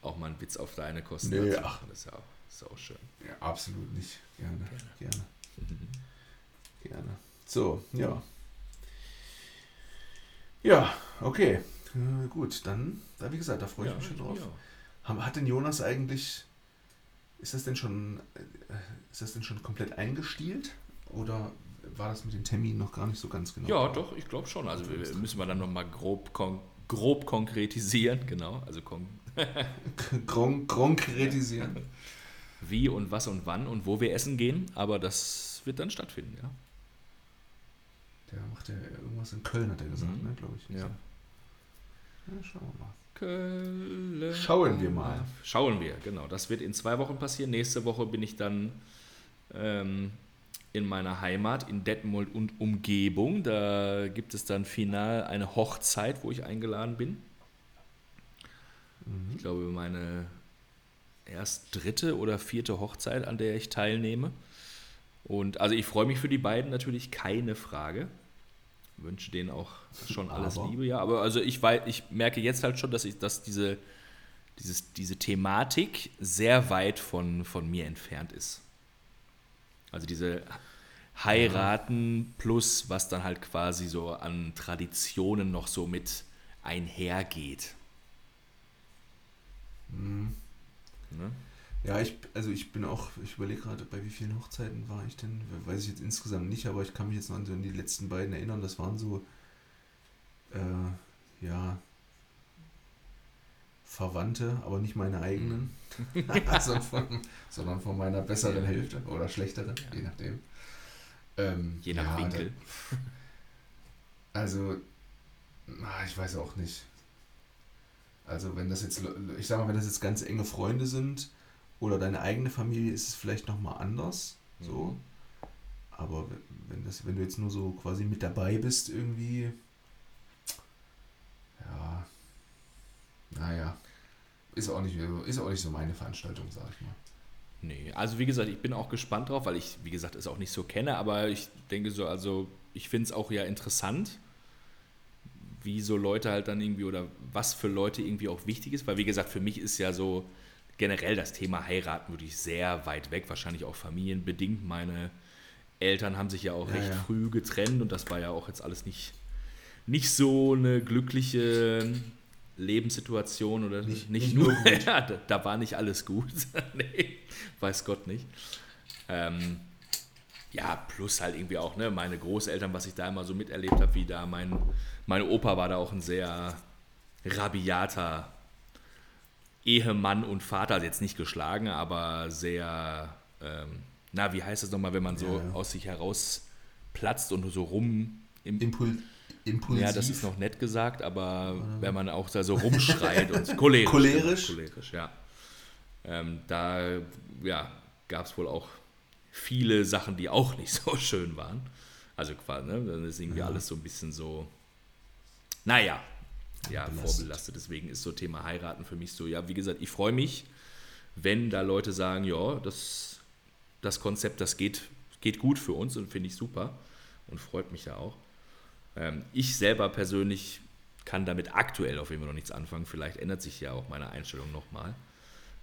auch mal einen Witz auf deine Kosten Nee, zu ach. machen. Das ist ja auch, ist auch schön. Ja, absolut nicht. Gerne, Gerne. gerne. <laughs> Gerne. So, ja. Ja, okay. Äh, gut, dann, da wie gesagt, da freue ich mich schon drauf. Hat denn Jonas eigentlich, ist das denn schon, äh, ist das denn schon komplett eingestielt? Oder war das mit den Terminen noch gar nicht so ganz genau? Ja, doch, ich glaube schon. Also wir, müssen wir dann nochmal grob, kon grob konkretisieren, genau. Also kon <laughs> Gron konkretisieren. <laughs> wie und was und wann und wo wir essen gehen, aber das wird dann stattfinden, ja. Der macht ja irgendwas in Köln, hat er gesagt, Mhm. ne, glaube ich. Ja. ja. Schauen wir mal. Köln. Schauen wir mal. Schauen wir, genau. Das wird in zwei Wochen passieren. Nächste Woche bin ich dann ähm, in meiner Heimat in Detmold und Umgebung. Da gibt es dann final eine Hochzeit, wo ich eingeladen bin. Mhm. Ich glaube, meine erst dritte oder vierte Hochzeit, an der ich teilnehme. Und also ich freue mich für die beiden natürlich, keine Frage. Wünsche denen auch schon alles Aber? Liebe, ja. Aber also ich weiß, ich merke jetzt halt schon, dass ich, dass diese, dieses, diese Thematik sehr weit von, von mir entfernt ist. Also diese Heiraten plus was dann halt quasi so an Traditionen noch so mit einhergeht. Mhm. Ne? Ja, ich, also ich bin auch, ich überlege gerade, bei wie vielen Hochzeiten war ich denn? Weiß ich jetzt insgesamt nicht, aber ich kann mich jetzt noch an die letzten beiden erinnern. Das waren so, äh, ja, Verwandte, aber nicht meine eigenen, <laughs> sondern, von, sondern von meiner besseren. Hälfte oder schlechteren, ja. je nachdem. Ähm, je nach ja, Winkel. Da, <laughs> also, ich weiß auch nicht. Also wenn das jetzt, ich sag mal, wenn das jetzt ganz enge Freunde sind oder deine eigene Familie, ist es vielleicht nochmal anders. So. Mhm. Aber wenn, das, wenn du jetzt nur so quasi mit dabei bist, irgendwie, ja, naja, ist auch nicht, ist auch nicht so meine Veranstaltung, sag ich mal. Nee, also wie gesagt, ich bin auch gespannt drauf, weil ich, wie gesagt, es auch nicht so kenne, aber ich denke so, also ich finde es auch ja interessant, wie so Leute halt dann irgendwie oder was für Leute irgendwie auch wichtig ist, weil wie gesagt, für mich ist ja so generell das Thema heiraten wirklich sehr weit weg, wahrscheinlich auch familienbedingt. Meine Eltern haben sich ja auch ja, recht ja. früh getrennt und das war ja auch jetzt alles nicht, nicht so eine glückliche Lebenssituation oder nicht, nicht, nicht nur, nur <laughs> ja, da, da, war nicht alles gut. <laughs> nee, weiß Gott nicht. Ähm, ja, plus halt irgendwie auch, ne, meine Großeltern, was ich da immer so miterlebt habe, wie da mein, mein Opa war da auch ein sehr rabiater Ehemann und Vater, also jetzt nicht geschlagen, aber sehr, ähm, na, wie heißt das nochmal, wenn man so ja, ja. aus sich heraus platzt und so rum im, Impul impulsiv. Ja, das ist noch nett gesagt, aber Oder? wenn man auch da so rumschreit und <laughs> cholerisch. cholerisch? Cholerisch, ja. Ähm, da ja, gab es wohl auch viele Sachen, die auch nicht <laughs> so schön waren. Also quasi, ne, dann ist irgendwie ja. alles so ein bisschen so, naja, ja, belastet. vorbelastet. Deswegen ist so Thema Heiraten für mich so, ja, wie gesagt, ich freue mich, wenn da Leute sagen, ja, das, das Konzept, das geht, geht gut für uns und finde ich super und freut mich ja auch. Ähm, ich selber persönlich kann damit aktuell auf jeden Fall noch nichts anfangen. Vielleicht ändert sich ja auch meine Einstellung nochmal.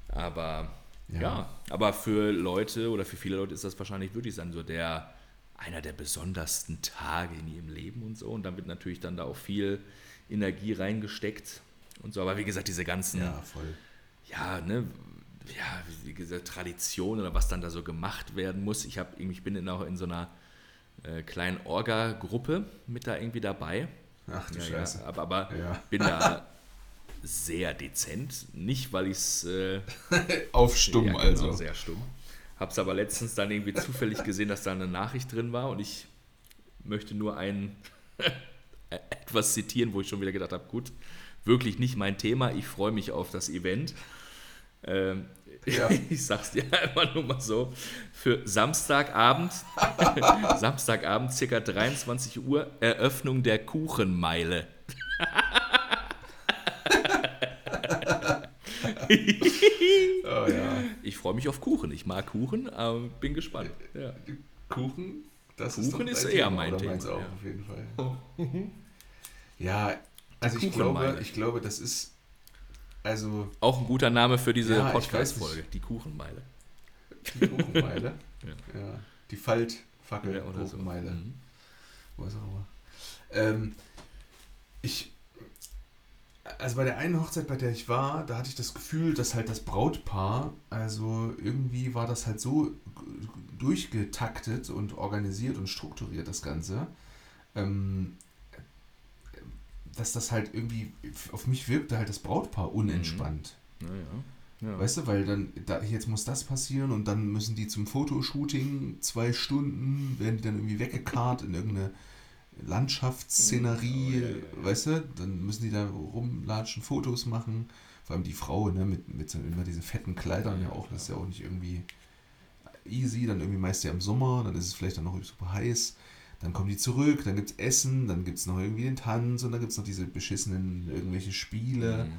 Aber ja. ja. aber für Leute oder für viele Leute ist das wahrscheinlich wirklich dann so der einer der besondersten Tage in ihrem Leben und so. Und dann wird natürlich dann da auch viel Energie reingesteckt und so. Aber wie gesagt, diese ganzen, ja, voll. ja, ne, ja, gesagt, Tradition oder was dann da so gemacht werden muss. Ich, hab, ich bin auch in so einer äh, kleinen Orga-Gruppe mit da irgendwie dabei. Ach du ja, Scheiße. Ja, aber aber ja. bin da sehr dezent. Nicht, weil ich es. Äh, <laughs> Auf stumm ja, genau, also. Sehr stumm. Hab's aber letztens dann irgendwie zufällig <laughs> gesehen, dass da eine Nachricht drin war und ich möchte nur ein <laughs> etwas zitieren, wo ich schon wieder gedacht habe, gut, wirklich nicht mein Thema. Ich freue mich auf das Event. Ähm, ja. <laughs> Ich sag's dir <laughs> einfach nur mal so. Für Samstagabend, <laughs> Samstagabend, circa 23 Uhr, Eröffnung der Kuchenmeile. oh, ja. Ich freue mich auf Kuchen. Ich mag Kuchen, aber bin gespannt. Ja. Kuchen? Das Kuchen ist, ist eher Thema, mein Thema. Auch ja. auf jeden Fall. ja, also ich glaube, ich glaube, das ist also. Auch ein guter Name für diese ja, Podcast-Folge, die Kuchenmeile. Die Kuchenmeile? <laughs> ja. ja. Die Faltfackel ja, oder Kuchenmeile. So. Mhm. Was auch immer. Ähm, ich. Also bei der einen Hochzeit, bei der ich war, da hatte ich das Gefühl, dass halt das Brautpaar, also irgendwie war das halt so durchgetaktet und organisiert und strukturiert, das Ganze. Ähm, dass das halt irgendwie, auf mich wirkte halt das Brautpaar unentspannt. Mhm. Naja. Ja. Weißt du, weil dann, da, jetzt muss das passieren und dann müssen die zum Fotoshooting zwei Stunden, werden die dann irgendwie weggekarrt in irgendeine Landschaftsszenerie, oh, ja, ja, weißt du, dann müssen die da rumlatschen, Fotos machen. Vor allem die Frau, ne, mit, mit so immer diese fetten Kleidern ja, auch, das ist ja auch nicht irgendwie easy, dann irgendwie meist ja im Sommer, dann ist es vielleicht dann noch super heiß. Dann kommen die zurück, dann gibt es Essen, dann gibt es noch irgendwie den Tanz und dann gibt es noch diese beschissenen irgendwelche Spiele.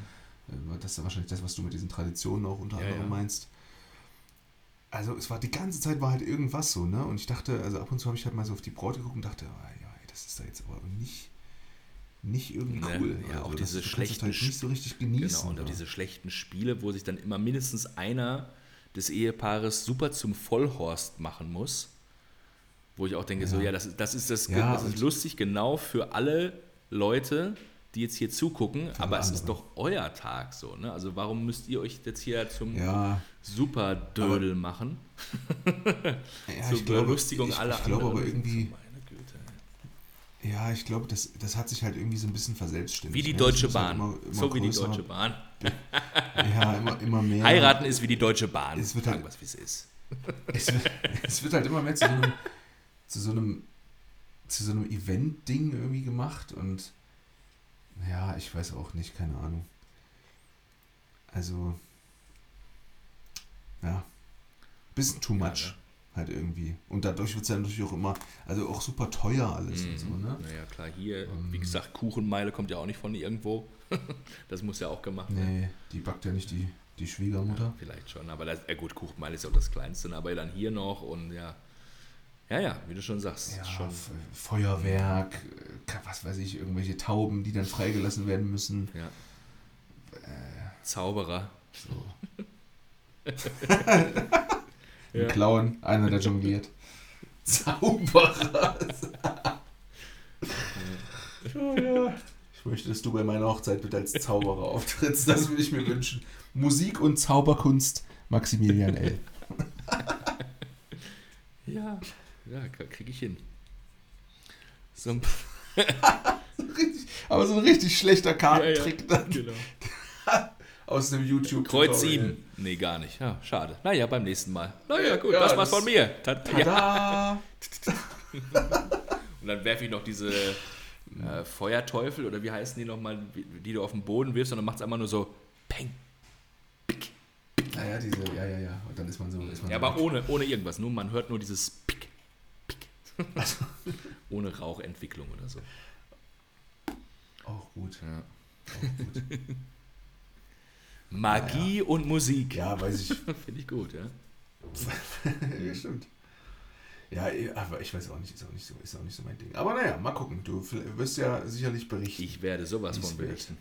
Mhm. Äh, das ist wahrscheinlich das, was du mit diesen Traditionen auch unter anderem ja, ja. meinst. Also es war die ganze Zeit war halt irgendwas so, ne? Und ich dachte, also ab und zu habe ich halt mal so auf die Braut geguckt und dachte, oh, ja, das ist da jetzt aber nicht, nicht irgendwie ne, cool. Ja, also, auch diese schlechten halt nicht so richtig genießen. Genau, und auch diese schlechten Spiele, wo sich dann immer mindestens einer des Ehepaares super zum Vollhorst machen muss wo ich auch denke, ja. so, ja, das, das ist das, ja, das ist lustig, genau für alle Leute, die jetzt hier zugucken, aber es andere. ist doch euer Tag so, ne? Also warum müsst ihr euch jetzt hier zum Ja, Superdödel machen? <laughs> ja Zur ich glaube, Belustigung ich, aller ich glaube aber anderen. irgendwie, Meine Güte. ja, ich glaube, das, das hat sich halt irgendwie so ein bisschen verselbstständigt. Wie die ne? Deutsche halt Bahn. immer- immer so wie die größer- Deutsche Bahn. <laughs> Ja, immer, immer mehr. Heiraten ist wie die Deutsche Bahn. Es wird Sagen halt- was, wie es ist. <laughs> Es wird, es wird halt immer mehr zu so einem, zu so einem, zu so einem Event-Ding irgendwie gemacht und ja, ich weiß auch nicht, keine Ahnung. Also, ja, bisschen too Ja, much ne? halt irgendwie. Und dadurch wird es ja natürlich auch immer, also auch super teuer alles und so, Mhm. ne? Naja, klar, hier, wie Ähm. gesagt, Kuchenmeile kommt ja auch nicht von irgendwo. <laughs> das muss ja auch gemacht werden. Nee, die backt ja nicht die, die Schwiegermutter. Ja, vielleicht schon, aber das, ja gut, Kuchenmeile ist ja auch das Kleinste, ne? aber dann hier noch und ja. Ja, ja, wie du schon sagst. Ja, schon, Feuerwerk, äh, was weiß ich, irgendwelche Tauben, die dann freigelassen werden müssen. ja. Äh, Zauberer. So. <laughs> Ja. Ein Clown, einer, der jongliert. Zauberer. oh, ja. Ich möchte, dass du bei meiner Hochzeit bitte als Zauberer auftrittst. Das würde ich mir wünschen. Musik und Zauberkunst, Maximilian L. Ja, ja, kriege ich hin. So ein <laughs> Richtig, aber so ein richtig schlechter Kartentrick dann genau. <laughs> aus dem YouTube. Kreuz 7. Nee, gar nicht. Ja, schade. Naja, beim nächsten Mal. Naja, gut, Ja, das war's das- von mir. Ta ja. Tada! <laughs> Und dann werfe ich noch diese äh, Feuerteufel oder wie heißen die nochmal, die, du auf den Boden wirfst und dann macht es einfach nur so Peng. Naja, diese, ja, ja, ja. Und dann ist man so. Ist man Ja, aber ohne, ohne irgendwas. Nur man hört nur dieses Pick, Pick. ohne Rauchentwicklung oder so. Auch gut. Ja. Auch gut. Magie und Musik. Ja, weiß ich. <laughs> Finde ich gut, ja. <laughs> ja, stimmt. Ja, eh, aber ich weiß auch nicht, ist auch nicht so, ist auch nicht so mein Ding. Aber naja, mal gucken. Du wirst ja sicherlich berichten. Ich werde sowas von berichten.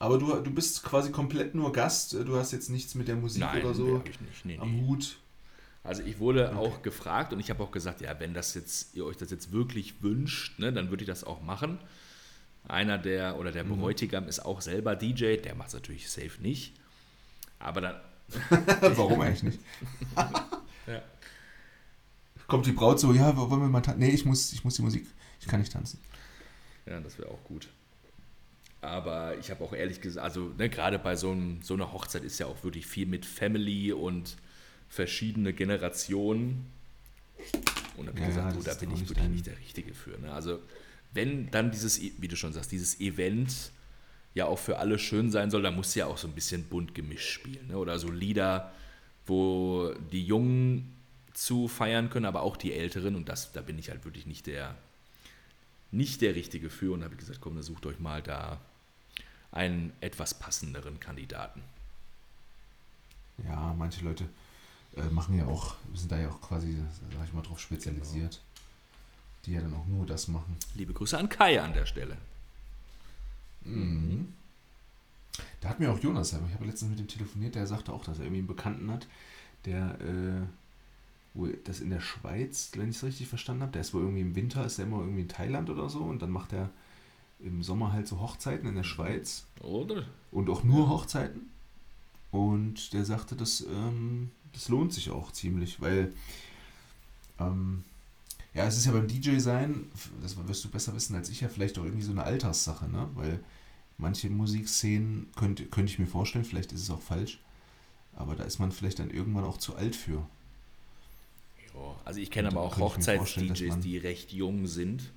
Aber du, du bist quasi komplett nur Gast. Du hast jetzt nichts mit der Musik Nein, oder so hab ich nicht. Nee, am nee. Hut. Also ich wurde Okay. auch gefragt und ich habe auch gesagt, ja, wenn das jetzt, ihr euch das jetzt wirklich wünscht, ne, dann würde ich das auch machen. Einer der, oder der Mhm. Bräutigam ist auch selber DJ, der macht es natürlich safe nicht. Aber dann, <laughs> Warum eigentlich nicht? <laughs> Ja. Kommt die Braut so, ja, wollen wir mal tanzen? Nee, ich muss, ich muss die Musik, ich kann nicht tanzen. ja, das wäre auch gut. Aber ich habe auch ehrlich gesagt, also ne, gerade bei so, einem, so einer Hochzeit ist ja auch wirklich viel mit Family und verschiedene Generationen. Und da habe Ja, gesagt, das da bin ich wirklich nicht der Richtige für. Ne? Also wenn dann dieses, E- wie du schon sagst, dieses Event ja auch für alle schön sein soll, dann muss ja auch so ein bisschen bunt gemischt spielen. Ne? Oder so Lieder, wo die Jungen zu feiern können, aber auch die Älteren. Und das, da bin ich halt wirklich nicht der, nicht der Richtige für. Und habe ich gesagt, komm, dann sucht euch mal da einen etwas passenderen Kandidaten. Ja, manche Leute äh, machen ja auch, sind da ja auch quasi, sag ich mal, drauf spezialisiert. Die ja dann auch nur das machen. Liebe Grüße an Kai an der Stelle. Mhm. Da hat mir auch Jonas, ich habe letztens mit ihm telefoniert, der sagte auch, dass er irgendwie einen Bekannten hat, der, äh, wo das in der Schweiz, wenn ich es richtig verstanden habe, der ist wohl irgendwie im Winter, ist er immer irgendwie in Thailand oder so und dann macht er im Sommer halt so Hochzeiten in der Schweiz Oder? und auch nur Hochzeiten. Und der sagte, das, ähm, das lohnt sich auch ziemlich, weil ähm, ja, es ist ja beim DJ sein, das wirst du besser wissen als ich ja, vielleicht auch irgendwie so eine Alterssache, ne? Weil manche Musikszenen könnte, könnte ich mir vorstellen, vielleicht ist es auch falsch, aber da ist man vielleicht dann irgendwann auch zu alt für. Ja, also ich kenne aber auch Hochzeits-DJs, die recht jung sind.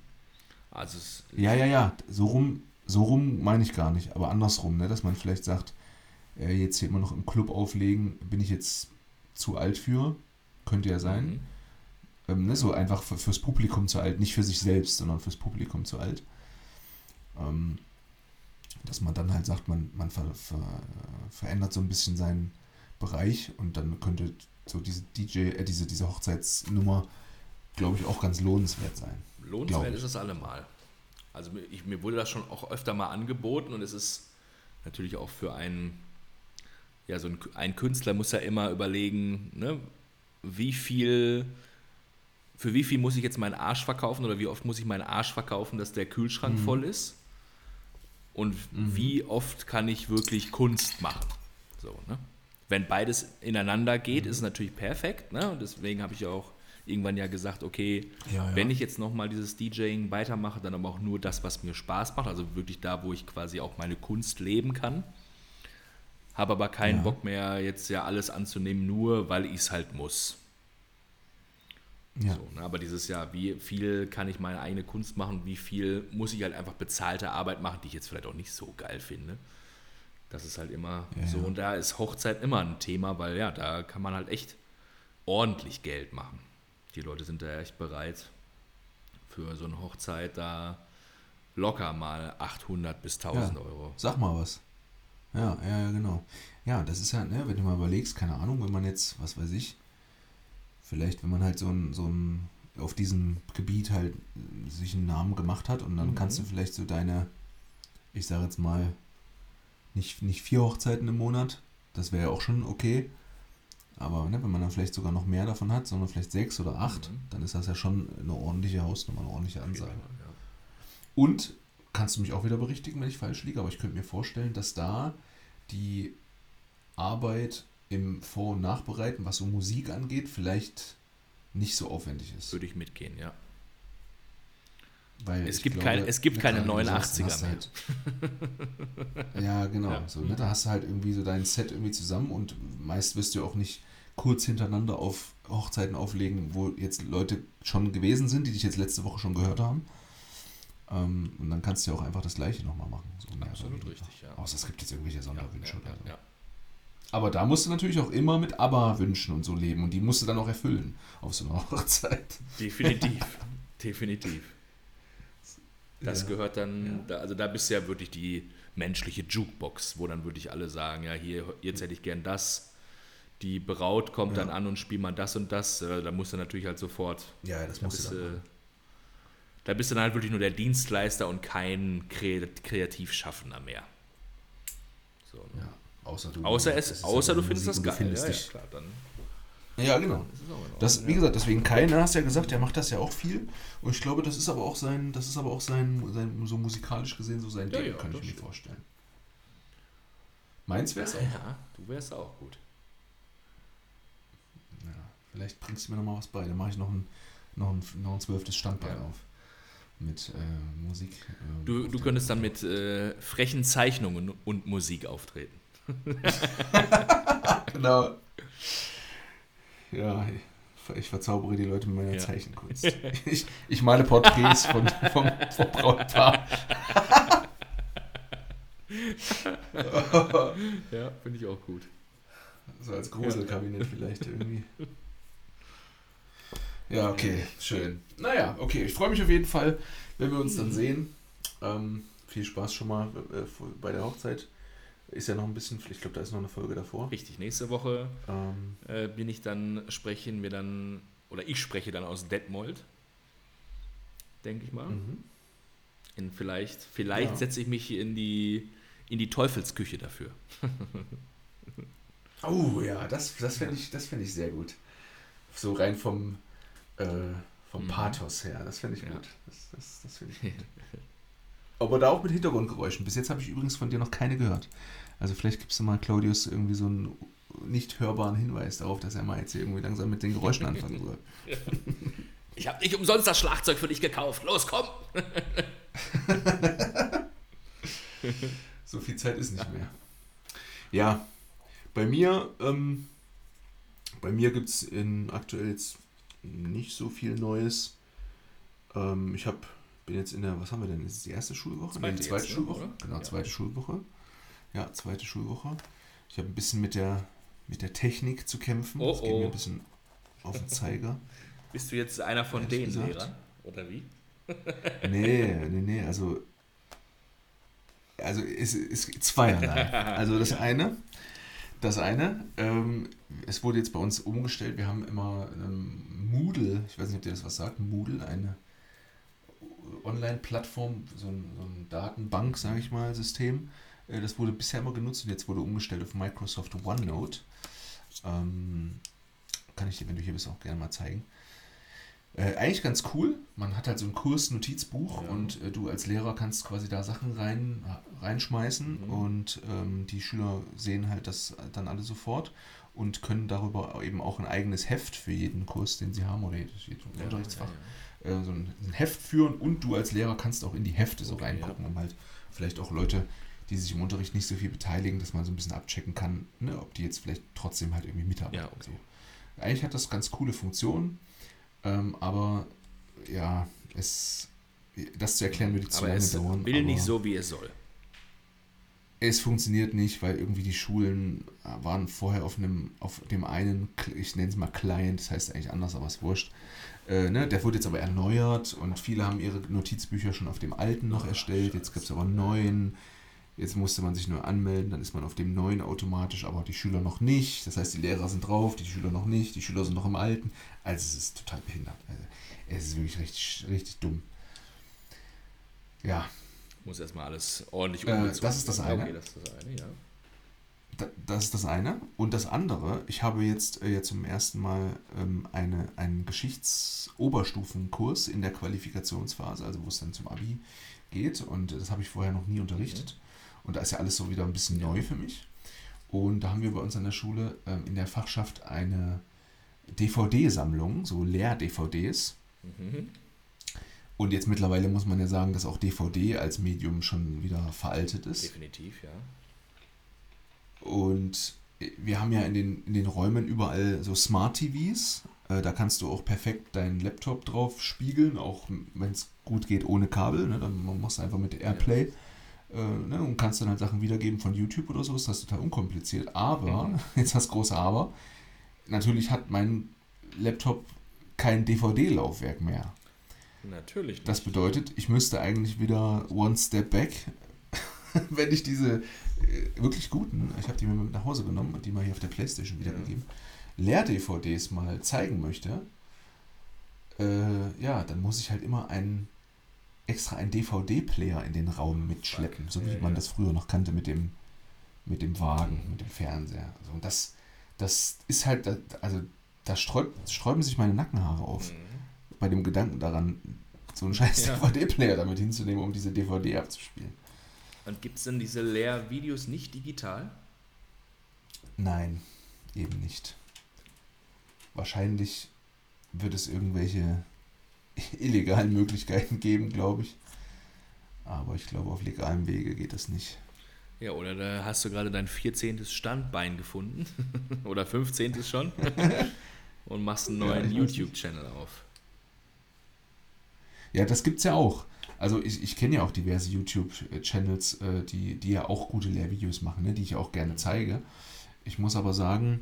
Also Ja, ja, ja, so rum, so rum meine ich gar nicht, aber andersrum, ne? dass man vielleicht sagt, äh, jetzt hier immer noch im Club auflegen, bin ich jetzt zu alt für, könnte ja sein. Mhm. Ähm, ne? So einfach für, fürs Publikum zu alt, nicht für sich selbst, sondern fürs Publikum zu alt. Ähm, dass man dann halt sagt, man, man ver, ver, verändert so ein bisschen seinen Bereich und dann könnte so diese DJ, äh, diese, diese Hochzeitsnummer, glaube ich, auch ganz lohnenswert sein. Lohnenswert ist es allemal. Also ich, mir wurde das schon auch öfter mal angeboten und es ist natürlich auch für einen, ja, so ein, ein Künstler muss ja immer überlegen, ne, wie viel für wie viel muss ich jetzt meinen Arsch verkaufen oder wie oft muss ich meinen Arsch verkaufen, dass der Kühlschrank voll ist? Und wie oft kann ich wirklich Kunst machen? So, ne? Wenn beides ineinander geht, ist es natürlich perfekt. Ne? Und deswegen habe ich auch irgendwann ja gesagt, okay, Ja, ja. wenn ich jetzt nochmal dieses DJing weitermache, dann aber auch nur das, was mir Spaß macht. Also wirklich da, wo ich quasi auch meine Kunst leben kann. Habe aber keinen Ja. Bock mehr, jetzt ja alles anzunehmen, nur weil ich es halt muss. Ja. So, ne? Aber dieses Jahr, wie viel kann ich meine eigene Kunst machen, wie viel muss ich halt einfach bezahlte Arbeit machen, die ich jetzt vielleicht auch nicht so geil finde. Das ist halt immer Ja, so. Und da ist Hochzeit immer ein Thema, weil ja, da kann man halt echt ordentlich Geld machen. Die Leute sind da echt bereit, für so eine Hochzeit da locker mal 800 bis 1000 Ja. Euro. Sag mal was. Ja, ja, ja, genau. Ja, das ist halt, ne, wenn du mal überlegst, keine Ahnung, wenn man jetzt, was weiß ich, vielleicht, wenn man halt so ein, so ein, auf diesem Gebiet halt sich einen Namen gemacht hat und dann Mhm. kannst du vielleicht so deine, ich sage jetzt mal, nicht, nicht vier Hochzeiten im Monat, das wäre ja auch schon okay. Aber ne, wenn man dann vielleicht sogar noch mehr davon hat, sondern vielleicht sechs oder acht, Mhm. dann ist das ja schon eine ordentliche Hausnummer, eine ordentliche Ansage. Ja. Und kannst du mich auch wieder berichtigen, wenn ich falsch liege, aber ich könnte mir vorstellen, dass da die Arbeit im Vor- und Nachbereiten, was so Musik angeht, vielleicht nicht so aufwendig ist. Würde ich mitgehen, ja. Weil Es gibt glaube, kein- es gibt ne, keine gerade wenn du 89er sagst, dann hast du Halt, ja, genau. Ja. So, ne, da hast du halt irgendwie so dein Set irgendwie zusammen und meist wirst du auch nicht kurz hintereinander auf Hochzeiten auflegen, wo jetzt Leute schon gewesen sind, die dich jetzt letzte Woche schon gehört haben. Ähm, und dann kannst du ja auch einfach das gleiche nochmal machen. So oder Absolut weniger. richtig, ja. Außer es gibt jetzt irgendwelche Ja, Sonderwünsche ja, oder so. ja, ja. Aber da musst du natürlich auch immer mit ABBA-Wünschen und so leben und die musst du dann auch erfüllen auf so einer <laughs> Hochzeit. Definitiv. <laughs> Definitiv. Das Ja. gehört dann, Ja. da, also da bist du ja wirklich die menschliche Jukebox, wo dann wirklich alle sagen, ja, hier, jetzt hätte ich gern das. Die Braut kommt Ja. dann an und spielt mal das und das. Äh, Da musst du natürlich halt sofort, Ja, das da musst du dann. Da bist du dann halt wirklich nur der Dienstleister und kein Kre Kreativschaffender mehr. So, ne? Ja, außer du, Außer, es, ja außer du findest Musik das geil. Findest ja, dich, ja, klar, dann ja, genau. Das, wie ja. gesagt, deswegen keiner hast ja gesagt, der macht das ja auch viel. Und ich glaube, das ist aber auch sein, das ist aber auch sein, sein so musikalisch gesehen so sein Ja, Ding, ja, kann ich mir vorstellen. Meins wäre es auch. Ja, du wärst auch gut. Ja, vielleicht bringst du mir noch mal was bei. Dann mache ich noch ein, noch ein, noch ein zwölftes Standbein Ja. auf. Mit äh, Musik. ähm, Du, du könntest dann mit äh, frechen Zeichnungen und Musik auftreten. <laughs> Genau. Ja, ich, ich verzaubere die Leute mit meiner Ja. Zeichenkunst. Ich, ich male Porträts von, vom, vom Brautpaar. <laughs> Ja, finde ich auch gut. So als Gruselkabinett vielleicht irgendwie. Ja, okay, schön. Naja, okay, ich freue mich auf jeden Fall, wenn wir uns dann sehen. Ähm, viel Spaß schon mal äh, bei der Hochzeit. Ist ja noch ein bisschen, ich glaube, da ist noch eine Folge davor. Richtig, nächste Woche Ähm, äh, bin ich dann, sprechen wir dann, oder ich spreche dann aus Detmold. Denke ich mal. mhm. In vielleicht vielleicht Ja. setze ich mich in die, in die Teufelsküche dafür. <laughs> Oh ja, das, das fände ich, das ich sehr gut. So rein vom, äh, vom Mhm. Pathos her, das fände ich Ja. gut. Das, das, das finde ich <laughs> gut. Aber da auch mit Hintergrundgeräuschen. Bis jetzt habe ich übrigens von dir noch keine gehört. Also vielleicht gibst du mal Claudius irgendwie so einen nicht hörbaren Hinweis darauf, dass er mal jetzt irgendwie langsam mit den Geräuschen <laughs> anfangen soll. Ich habe nicht umsonst das Schlagzeug für dich gekauft. Los, komm! <laughs> So viel Zeit ist nicht mehr. Ja, bei mir, ähm, bei mir gibt es aktuell jetzt nicht so viel Neues. Ähm, ich hab, bin jetzt in der, was haben wir denn? Ist es die erste Schulwoche? Zweite Nee, die zweite jetzt, ne, Schulwoche. oder? Genau, Ja. zweite Schulwoche. Ja, zweite Schulwoche. Ich habe ein bisschen mit der, mit der Technik zu kämpfen. Oh, das geht mir oh. ein bisschen auf den Zeiger. <laughs> Bist du jetzt einer von Ehrlich den? Lehrern? Oder wie? Nee, nee, nee, also. Also es ist zweierlei. Also das <laughs> eine, das eine, ähm, es wurde jetzt bei uns umgestellt, wir haben immer ähm, Moodle, ich weiß nicht, ob dir das was sagt, Moodle, eine Online-Plattform, so ein, so ein Datenbank, sage ich mal, System. Äh, das wurde bisher immer genutzt und jetzt wurde umgestellt auf Microsoft OneNote. Ähm, kann ich dir, wenn du hier bist, auch gerne mal zeigen. Äh, eigentlich ganz cool. Man hat halt so ein Kurs-Notizbuch Ja. und äh, du als Lehrer kannst quasi da Sachen rein, reinschmeißen Mhm. und ähm, die Schüler sehen halt das dann alle sofort und können darüber eben auch ein eigenes Heft für jeden Kurs, den sie haben oder jedes, Ja, Unterrichtsfach, ja, äh, so ein, Heft führen und du als Lehrer kannst auch in die Hefte so Okay, reingucken, um halt vielleicht auch Leute, die sich im Unterricht nicht so viel beteiligen, dass man so ein bisschen abchecken kann, ne, ob die jetzt vielleicht trotzdem halt irgendwie mitarbeiten. Ja, okay. So. Eigentlich hat das ganz coole Funktionen, ähm, aber ja, es, das zu erklären würde zu Aber lange dauern. will nicht so, wie es soll. Es funktioniert nicht, weil irgendwie die Schulen äh, waren vorher auf einem, auf dem einen, ich nenne es mal Client, das heißt eigentlich anders, aber ist wurscht. Äh, ne? Der wurde jetzt aber erneuert und viele haben ihre Notizbücher schon auf dem alten noch erstellt. Jetzt gibt es aber einen neuen. Jetzt musste man sich nur anmelden, dann ist man auf dem neuen automatisch, aber die Schüler noch nicht. Das heißt, die Lehrer sind drauf, die Schüler noch nicht, die Schüler sind noch im alten. Also es ist total behindert. Also, es ist wirklich richtig, richtig dumm. Ja, Muss erstmal alles ordentlich Äh, umgezogen das ist das eine. Okay, das ist das eine, ja. Da- Das ist das eine. Und das andere, ich habe jetzt, äh, jetzt zum ersten Mal ähm, eine, einen Geschichtsoberstufenkurs in der Qualifikationsphase, also wo es dann zum Abi geht. Und das habe ich vorher noch nie unterrichtet. Und da ist ja alles so wieder ein bisschen Ja. neu für mich. Und da haben wir bei uns an der Schule ähm, in der Fachschaft eine DVD-Sammlung, so Lehr-DVDs. Mhm. Und jetzt mittlerweile muss man ja sagen, dass auch DVD als Medium schon wieder veraltet ist. Definitiv, ja. Und wir haben ja in den, in den Räumen überall so Smart TVs. Äh, da kannst du auch perfekt deinen Laptop drauf spiegeln, auch wenn es gut geht ohne Kabel. Ne? Dann man muss einfach mit Airplay äh, ne? und kannst dann halt Sachen wiedergeben von YouTube oder so. Ist das total unkompliziert. Aber, Mhm. <laughs> jetzt das große Aber, natürlich hat mein Laptop kein DVD-Laufwerk mehr. Natürlich nicht. Das bedeutet, ich müsste eigentlich wieder one step back, <laughs> wenn ich diese äh, wirklich guten, ich habe die mir mit nach Hause genommen und die mal hier auf der Playstation wiedergegeben, Leer-DVDs mal zeigen möchte, äh, ja, dann muss ich halt immer einen extra einen DVD-Player in den Raum mitschleppen, so wie Ja, man ja. das früher noch kannte mit dem, mit dem Wagen, mit dem Fernseher. So, und das, das ist halt, also da sträuben sich meine Nackenhaare auf Mhm. Bei dem Gedanken daran, so einen scheiß Ja. DVD-Player damit hinzunehmen, um diese DVD abzuspielen. Und gibt es denn diese Lehrvideos nicht digital? Nein, eben nicht. Wahrscheinlich wird es irgendwelche <laughs> illegalen Möglichkeiten geben, glaube ich. Aber ich glaube, auf legalem Wege geht das nicht. Ja, oder da hast du gerade dein 14. Standbein gefunden. <laughs> oder 15. schon. <laughs> Und machst einen Ja, neuen nicht. YouTube-Channel auf. Ja, das gibt's ja auch. Also ich, ich kenne ja auch diverse YouTube-Channels, äh, die, die ja auch gute Lehrvideos machen, ne, die ich auch gerne zeige. Ich muss aber sagen,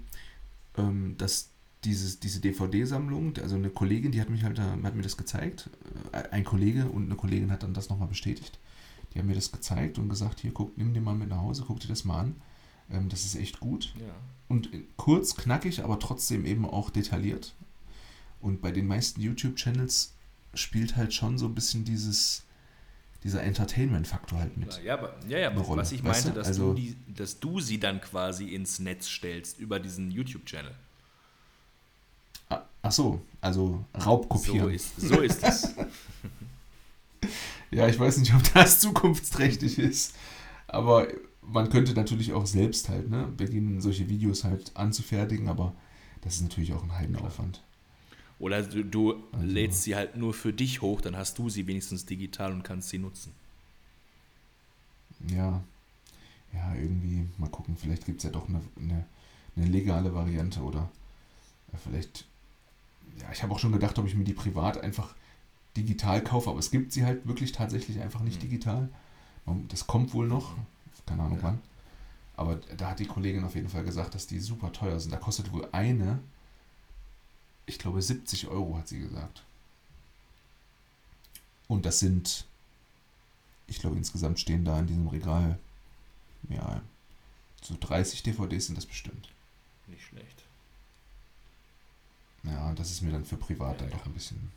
ähm, dass dieses, diese DVD-Sammlung, also eine Kollegin, die hat mich halt, da- hat mir das gezeigt, äh, ein Kollege und eine Kollegin hat dann das nochmal bestätigt. Die haben mir das gezeigt und gesagt, hier, guck, nimm den mal mit nach Hause, guck dir das mal an. Ähm, das ist echt gut. Ja. Und in- kurz, knackig, aber trotzdem eben auch detailliert. Und bei den meisten YouTube-Channels spielt halt schon so ein bisschen dieses, dieser Entertainment-Faktor halt mit. Ja, aber, ja, ja, Rolle, was ich meinte, dass, Also- du die, dass du sie dann quasi ins Netz stellst über diesen YouTube-Channel. Ah, Ach so, also Raubkopieren. So ist, so ist es. <laughs> Ja, ich weiß nicht, ob das zukunftsträchtig ist. Aber man könnte natürlich auch selbst halt, ne, beginnen, solche Videos halt anzufertigen, aber das ist natürlich auch ein Heidenaufwand. Oder du, du Also- lädst sie halt nur für dich hoch, dann hast du sie wenigstens digital und kannst sie nutzen. Ja. Ja, irgendwie, mal gucken, vielleicht gibt es ja doch eine, eine, eine legale Variante oder vielleicht, ja, ich habe auch schon gedacht, ob ich mir die privat einfach digital kaufe, aber es gibt sie halt wirklich tatsächlich einfach nicht Mhm. digital. Das kommt wohl noch, keine Ahnung Ja. wann. Aber da hat die Kollegin auf jeden Fall gesagt, dass die super teuer sind. Da kostet wohl eine, ich glaube 70 Euro, hat sie gesagt. Und das sind, ich glaube insgesamt stehen da in diesem Regal, ja, so 30 DVDs sind das bestimmt. Nicht schlecht. Ja, das ist mir dann für privat Ja, dann ja. doch ein bisschen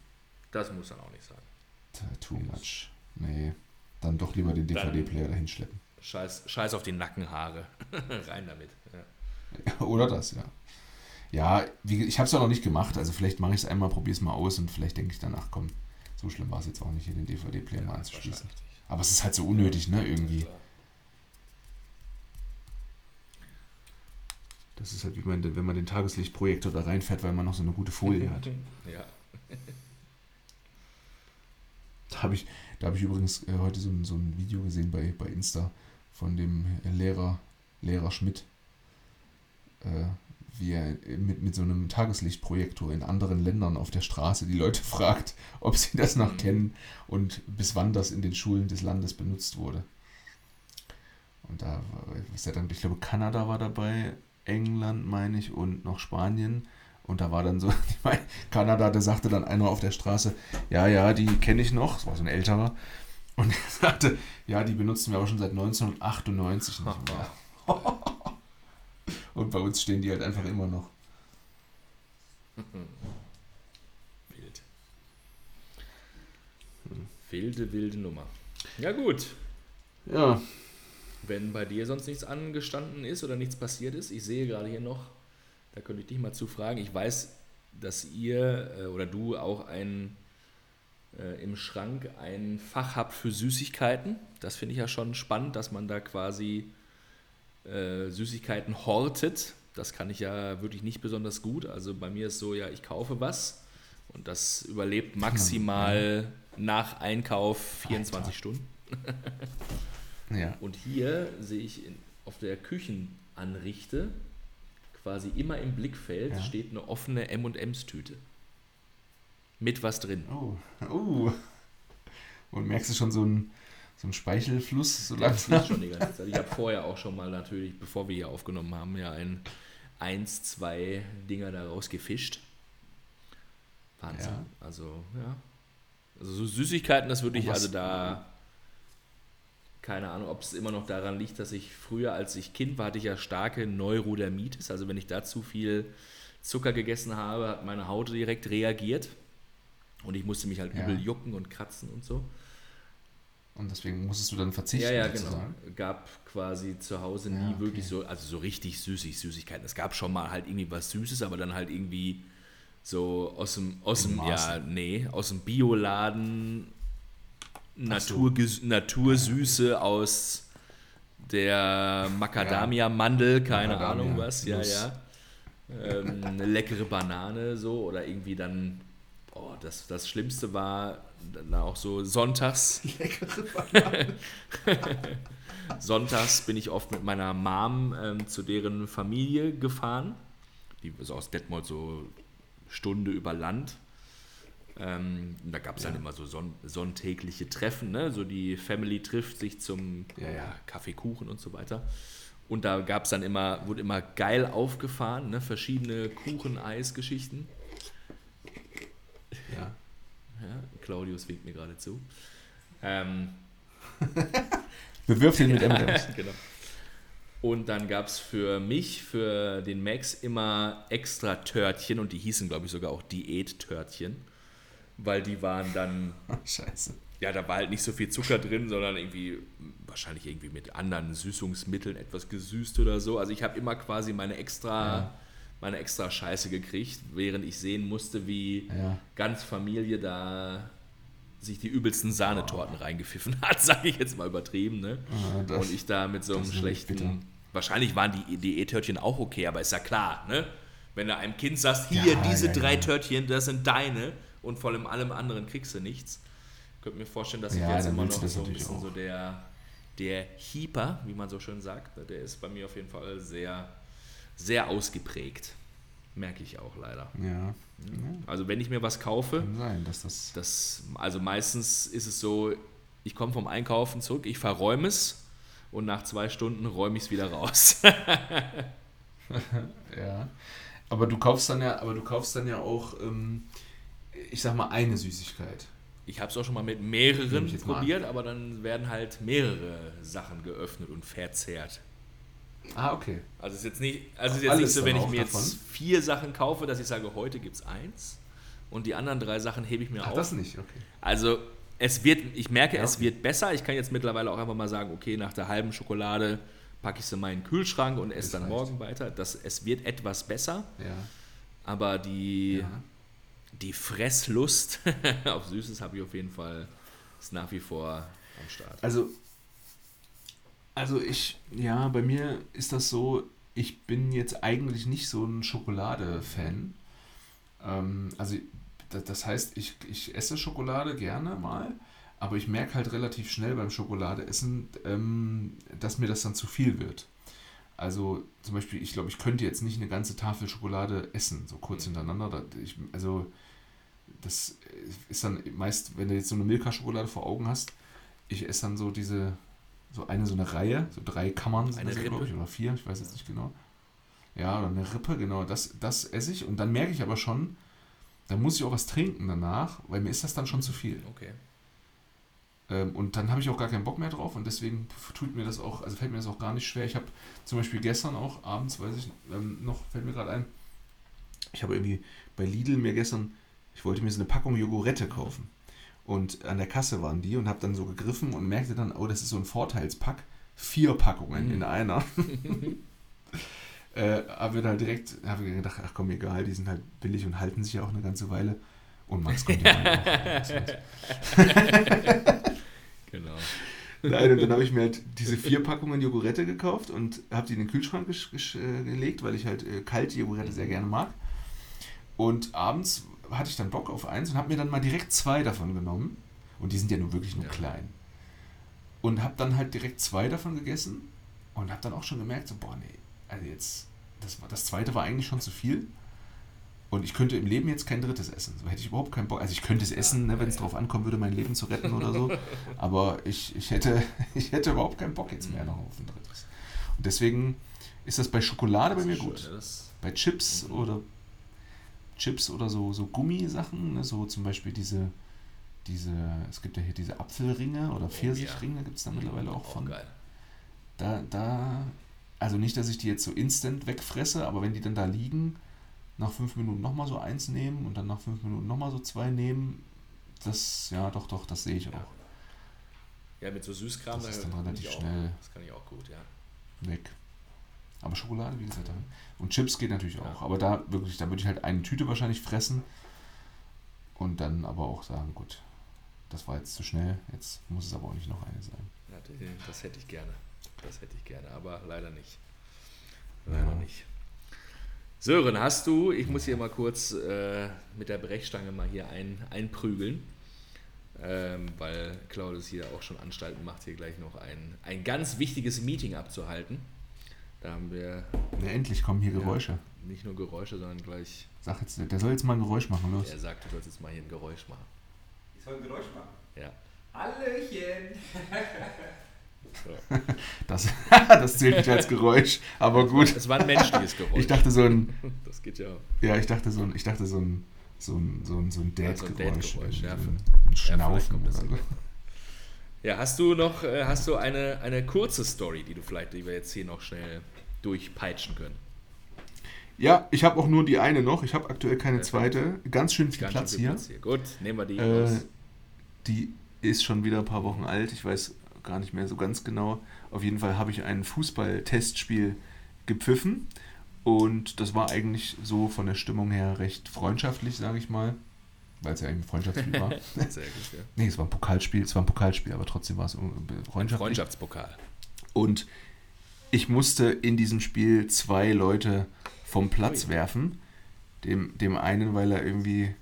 Das muss dann auch nicht sein. too much. Nee, dann doch lieber den DVD-Player dahin schleppen. Scheiß, scheiß auf die Nackenhaare. <laughs> Rein damit. Ja. <laughs> Oder das, ja. Ja, wie, ich habe es ja noch nicht gemacht, also vielleicht mache ich es einmal, probiere es mal aus und vielleicht denke ich danach, komm, so schlimm war es jetzt auch nicht, hier den DVD-Player mal anzuschließen. Aber es ist halt so unnötig, ne, irgendwie. Das ist halt wie man, wenn man den Tageslichtprojektor da reinfährt, weil man noch so eine gute Folie hat. <laughs> Ja. Da habe ich, da hab ich übrigens äh, heute so ein, so ein Video gesehen bei, bei Insta von dem Lehrer, Lehrer Schmidt, äh, wie er mit, mit so einem Tageslichtprojektor in anderen Ländern auf der Straße die Leute <laughs> fragt, ob sie das noch Mhm. kennen und bis wann das in den Schulen des Landes benutzt wurde. Und da war, was er dann, ich glaube, Kanada war dabei, England, meine ich, und noch Spanien. Und da war dann so, <laughs> ich meine, Kanada, da sagte dann einer auf der Straße, ja, ja, die kenne ich noch, das war so ein älterer. Und <laughs> er sagte, ja, die benutzen wir aber schon seit 1998 nicht mehr. Und bei uns stehen die halt einfach immer noch. <laughs> Wild. Wilde, wilde Nummer. Ja gut, Ja, wenn bei dir sonst nichts angestanden ist oder nichts passiert ist, ich sehe gerade hier noch, da könnte ich dich mal zu fragen. Ich weiß, dass ihr äh, oder du auch ein äh, im Schrank ein Fach habt für Süßigkeiten. Das finde ich ja schon spannend, dass man da quasi äh, Süßigkeiten hortet. Das kann ich ja wirklich nicht besonders gut. Also bei mir ist so, ja, ich kaufe was und das überlebt maximal nach Einkauf 24 Alter. Stunden. <laughs> ja. Und hier sehe ich in, auf der Küchenanrichte quasi immer im Blickfeld Ja. steht eine offene M&M's-Tüte. Mit was drin. Oh, oh. <laughs> Und merkst du schon so einen so einen Speichelfluss so langsam? schon die ganze Zeit. Ich habe vorher auch schon mal natürlich, bevor wir hier aufgenommen haben, ja ein eins, zwei Dinger daraus gefischt. Wahnsinn. Ja. Also, ja. Also so Süßigkeiten, das würde ich, was- also da, keine Ahnung, ob es immer noch daran liegt, dass ich früher, als ich Kind war, hatte ich ja starke Neurodermitis. Also wenn ich da zu viel Zucker gegessen habe, hat meine Haut direkt reagiert. Und ich musste mich halt Ja. übel jucken und kratzen und so. Und deswegen musstest du dann verzichten. Ja, ja, genau. sozusagen. Gab quasi zu Hause Ja, nie okay. wirklich so, also so richtig süßig Süßigkeiten. Es gab schon mal halt irgendwie was Süßes, aber dann halt irgendwie so aus dem, aus dem, ja, nee, aus dem Bioladen Ach so. Natursüße aus der Macadamia-Mandel, keine Macadamia, Ahnung was, ja, Nuss. ja. Ähm, eine leckere Banane so oder irgendwie dann, oh, das, das Schlimmste war dann auch so sonntags. <laughs> <laughs> Sonntags bin ich oft mit meiner Mom ähm, zu deren Familie gefahren. Die ist aus Detmold so Stunde über Land. Ähm, da gab es dann immer so sonn sonntägliche Treffen, ne? So die Family trifft sich zum Ja, ja. Kaffee, Kuchen und so weiter. Und da gab es dann immer, wurde immer geil aufgefahren, ne? verschiedene Kuchen-Eis-Geschichten. Ja. Ja, Claudius winkt mir gerade zu. Ähm, <laughs> Bewirft ihn mit M&M's. <laughs> genau. Und dann gab es für mich, für den Max, immer extra Törtchen und die hießen, glaube ich, sogar auch Diät-Törtchen. Weil die waren dann, <laughs> Scheiße. ja, da war halt nicht so viel Zucker drin, sondern irgendwie, wahrscheinlich irgendwie mit anderen Süßungsmitteln etwas gesüßt oder so. Also ich habe immer quasi meine extra, Ja. Meine extra Scheiße gekriegt, während ich sehen musste, wie Ja. ganz Familie da sich die übelsten Sahnetorten reingepfiffen <laughs> hat, sage ich jetzt mal übertrieben, ne? Ah, das- und ich da mit so einem schlechten. Wahrscheinlich waren die Diät-Törtchen auch okay, aber ist ja klar, ne? Wenn du einem Kind sagst, hier, Ja, diese ja, drei. Törtchen, das sind deine und von allem allem anderen kriegst du nichts. Ich könnte mir vorstellen, dass ich jetzt immer noch so ein bisschen auch. so der, der Hieper, wie man so schön sagt, der ist bei mir auf jeden Fall sehr, sehr ausgeprägt. Merke ich auch leider. Ja. Also wenn ich mir was kaufe, Kann sein, dass das. das, also meistens ist es so, ich komme vom Einkaufen zurück, ich verräume es und nach zwei Stunden räume ich es wieder raus. <laughs> <laughs> Ja. Aber du kaufst dann ja, aber du kaufst dann ja auch, ähm, ich sag mal, eine Süßigkeit. Ich habe es auch schon mal mit mehreren probiert, aber dann werden halt mehrere Sachen geöffnet und verzehrt. Ah, okay. Also es ist jetzt nicht, also es ist jetzt Alles nicht so, wenn ich mir jetzt davon? vier Sachen kaufe, dass ich sage, heute gibt es eins und die anderen drei Sachen hebe ich mir Ach, auf. das nicht, okay. Also es wird, ich merke, Ja, es okay. wird besser. Ich kann jetzt mittlerweile auch einfach mal sagen, okay, nach der halben Schokolade packe ich sie in meinen Kühlschrank und esse dann reicht. morgen weiter. Das, es wird etwas besser. Ja. aber die, ja. die Fresslust <laughs> auf Süßes habe ich auf jeden Fall, ist nach wie vor am Start. Also, also ich, ja, bei mir ist das so, ich bin jetzt eigentlich nicht so ein Schokolade-Fan. Ähm, also das heißt, ich, ich esse Schokolade gerne mal, aber ich merke halt relativ schnell beim Schokoladeessen, ähm, dass mir das dann zu viel wird. Also zum Beispiel, ich glaube, ich könnte jetzt nicht eine ganze Tafel Schokolade essen, so kurz mhm. hintereinander. Ich, also das ist dann meist, wenn du jetzt so eine Milka-Schokolade vor Augen hast, ich esse dann so diese, so eine so eine Reihe, so drei Kammern sind das, glaube ich, oder vier, ich weiß jetzt nicht genau. Ja, oder eine Rippe, genau, das, das esse ich und dann merke ich aber schon, da muss ich auch was trinken danach, weil mir ist das dann schon zu viel. Okay. Ähm, und dann habe ich auch gar keinen Bock mehr drauf und deswegen tut mir das auch, also fällt mir das auch gar nicht schwer. Ich habe zum Beispiel gestern auch abends, weiß ich ähm, noch, fällt mir gerade ein, ich habe irgendwie bei Lidl mir gestern, ich wollte mir so eine Packung Jogurette kaufen. Und an der Kasse waren die und habe dann so gegriffen und merkte dann, oh, das ist so ein Vorteilspack. Vier Packungen mhm. in einer. <laughs> <laughs> äh, habe dann halt direkt habe gedacht, ach komm, egal, die sind halt billig und halten sich ja auch eine ganze Weile. Und Max kommt ja auch. <laughs> genau. Nein, und dann habe ich mir halt diese vier Packungen Jogurette gekauft und habe die in den Kühlschrank äh, gelegt, weil ich halt äh, kalte Jogurette sehr gerne mag. Und abends hatte ich dann Bock auf eins und habe mir dann mal direkt zwei davon genommen. Und die sind ja nur wirklich nur ja. klein. Und habe dann halt direkt zwei davon gegessen und habe dann auch schon gemerkt, so, boah, nee, also jetzt, das, das zweite war eigentlich schon zu viel. Und ich könnte im Leben jetzt kein drittes essen. So hätte ich überhaupt keinen Bock. Also ich könnte es essen, ne, wenn es darauf ankommen würde, mein Leben zu retten oder so. <laughs> Aber ich, ich, hätte, <laughs> ich hätte überhaupt keinen Bock jetzt mehr noch auf ein drittes. Und deswegen ist das bei Schokolade bei mir gut. Bei Chips mhm. oder Chips oder so, so Gummisachen, ne, so zum Beispiel diese, diese, es gibt ja hier diese Apfelringe oder oh, Pfirsichringe, gibt es da mittlerweile auch, auch von. Geil. Da, da, also nicht, dass ich die jetzt so instant wegfresse, aber wenn die dann da liegen, nach fünf Minuten nochmal so eins nehmen und dann nach fünf Minuten nochmal so zwei nehmen, das, ja, doch, doch, das sehe ich auch. Ja, mit so Süßkram, das ist dann relativ schnell. Das kann ich auch gut, ja. Weg. Aber Schokolade, wie gesagt, und Chips geht natürlich auch. Aber da wirklich, da würde ich halt eine Tüte wahrscheinlich fressen und dann aber auch sagen, gut, das war jetzt zu schnell, jetzt muss es aber auch nicht noch eine sein. Ja, das hätte ich gerne. Das hätte ich gerne, aber leider nicht. Leider ja. nicht. Sören, hast du, ich muss hier mal kurz äh, mit der Brechstange mal hier ein, einprügeln, ähm, weil Claudius hier auch schon Anstalten macht, hier gleich noch ein, ein ganz wichtiges Meeting abzuhalten. Da haben wir. Ja, endlich kommen hier Geräusche. Ja, nicht nur Geräusche, sondern gleich. Sag jetzt, der soll jetzt mal ein Geräusch machen, los. Er sagt, du sollst jetzt mal hier ein Geräusch machen. Ich soll ein Geräusch machen? Ja. Hallöchen! <laughs> Das, <laughs> das zählt nicht als Geräusch, aber gut. Es war ein menschliches <laughs> Geräusch. Ich dachte so ein. Das geht ja. Ja, ich dachte so ein, ich dachte so ein, so ein, so ein, so ein Dad-Geräusch. Ja, so ein, ja, ein Schnaufen ja, oder so. Ja, hast du noch, äh, hast du eine, eine kurze Story, die du vielleicht, die wir jetzt hier noch schnell durchpeitschen können? Ja, ich habe auch nur die eine noch. Ich habe aktuell keine zweite. Ganz schön viel, Ganz Platz, schön viel Platz, hier. Gut, nehmen wir die äh, Die ist schon wieder ein paar Wochen alt. Ich weiß gar nicht mehr so ganz genau. Auf jeden Fall habe ich ein Fußball-Testspiel gepfiffen und das war eigentlich so von der Stimmung her recht freundschaftlich, sage ich mal, weil es ja ein Freundschaftsspiel war. <laughs> Sehr gut, ja. Nee, es war ein Pokalspiel, es war ein Pokalspiel, aber trotzdem war es freundschaftlich. Freundschaftspokal. Und ich musste in diesem Spiel zwei Leute vom Platz Ui. werfen. Dem, dem einen, weil er irgendwie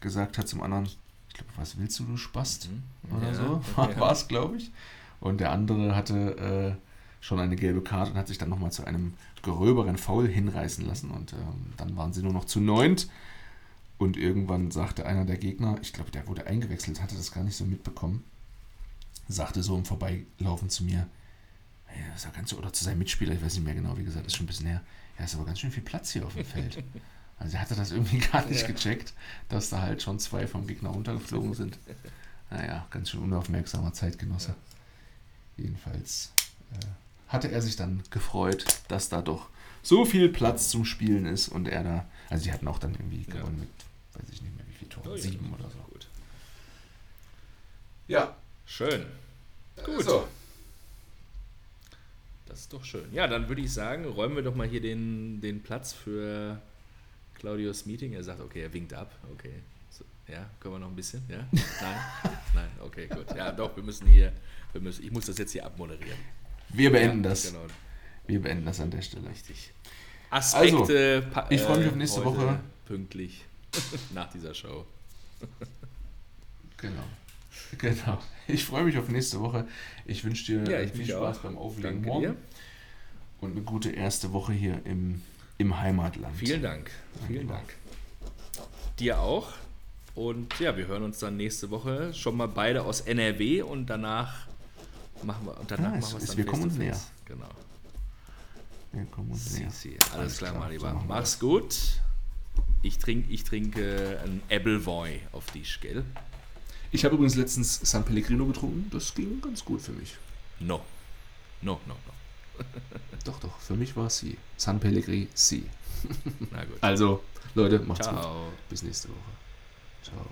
gesagt hat zum anderen, ich glaube, was willst du, du Spast? Mhm. Oder ja, so, <laughs> okay, war es, glaube ich. Und der andere hatte äh, schon eine gelbe Karte und hat sich dann nochmal zu einem gröberen Foul hinreißen lassen. Und ähm, dann waren sie nur noch zu neunt. Und irgendwann sagte einer der Gegner, ich glaube, der wurde eingewechselt, hatte das gar nicht so mitbekommen, sagte so im Vorbeilaufen zu mir, ja, das ganz, oder zu seinem Mitspieler, ich weiß nicht mehr genau, wie gesagt, ist schon ein bisschen her, ja, ist aber ganz schön viel Platz hier auf dem Feld. <laughs> Also er hatte das irgendwie gar nicht ja. gecheckt, dass da halt schon zwei vom Gegner runtergeflogen sind. Naja, ganz schön unaufmerksamer Zeitgenosse. Ja. Jedenfalls äh, hatte er sich dann gefreut, dass da doch so viel Platz zum Spielen ist und er da, also die hatten auch dann irgendwie ja. gewonnen mit, weiß ich nicht mehr wie viel Tore, oh, sieben oder so. Gut. Ja. Schön. Gut. So. Das ist doch schön. Ja, dann würde ich sagen, räumen wir doch mal hier den, den Platz für Claudius Meeting. Er sagt, okay, er winkt ab. Okay. So, ja, können wir noch ein bisschen? Ja? Nein? <laughs> Nein, okay, gut. Ja, doch, wir müssen hier, wir müssen, ich muss das jetzt hier abmoderieren. Wir beenden ja, das. Genau, Wir beenden das an der Stelle. richtig. Aspekte. pa- ich freue mich äh, auf nächste heute Woche. Pünktlich <laughs> nach dieser Show. Genau. Genau. Ich freue mich auf nächste Woche. Ich wünsche dir Ja, ich viel Spaß auch. beim Auflegen Danke morgen dir. und eine gute erste Woche hier im, im Heimatland. Vielen Dank. Vielen Danke. Dank. Dir auch. Und ja, wir hören uns dann nächste Woche schon mal beide aus NRW und danach machen wir und danach Ah, es machen wir es dann wir kommen uns näher. Genau. Wir kommen uns näher. sie. Alles, klar, mein so Lieber. wir Mach's gut. Ich trinke ich trinke ein Appleboy auf dich, gell? Ich habe übrigens letztens San Pellegrino getrunken. Das ging ganz gut für mich. No. No, no, no. <laughs> Doch, doch. Für mich war es sie. San Pellegrino, sie. Na gut. <laughs> Also, Leute, macht's gut. Ciao. Bis nächste Woche. Ciao.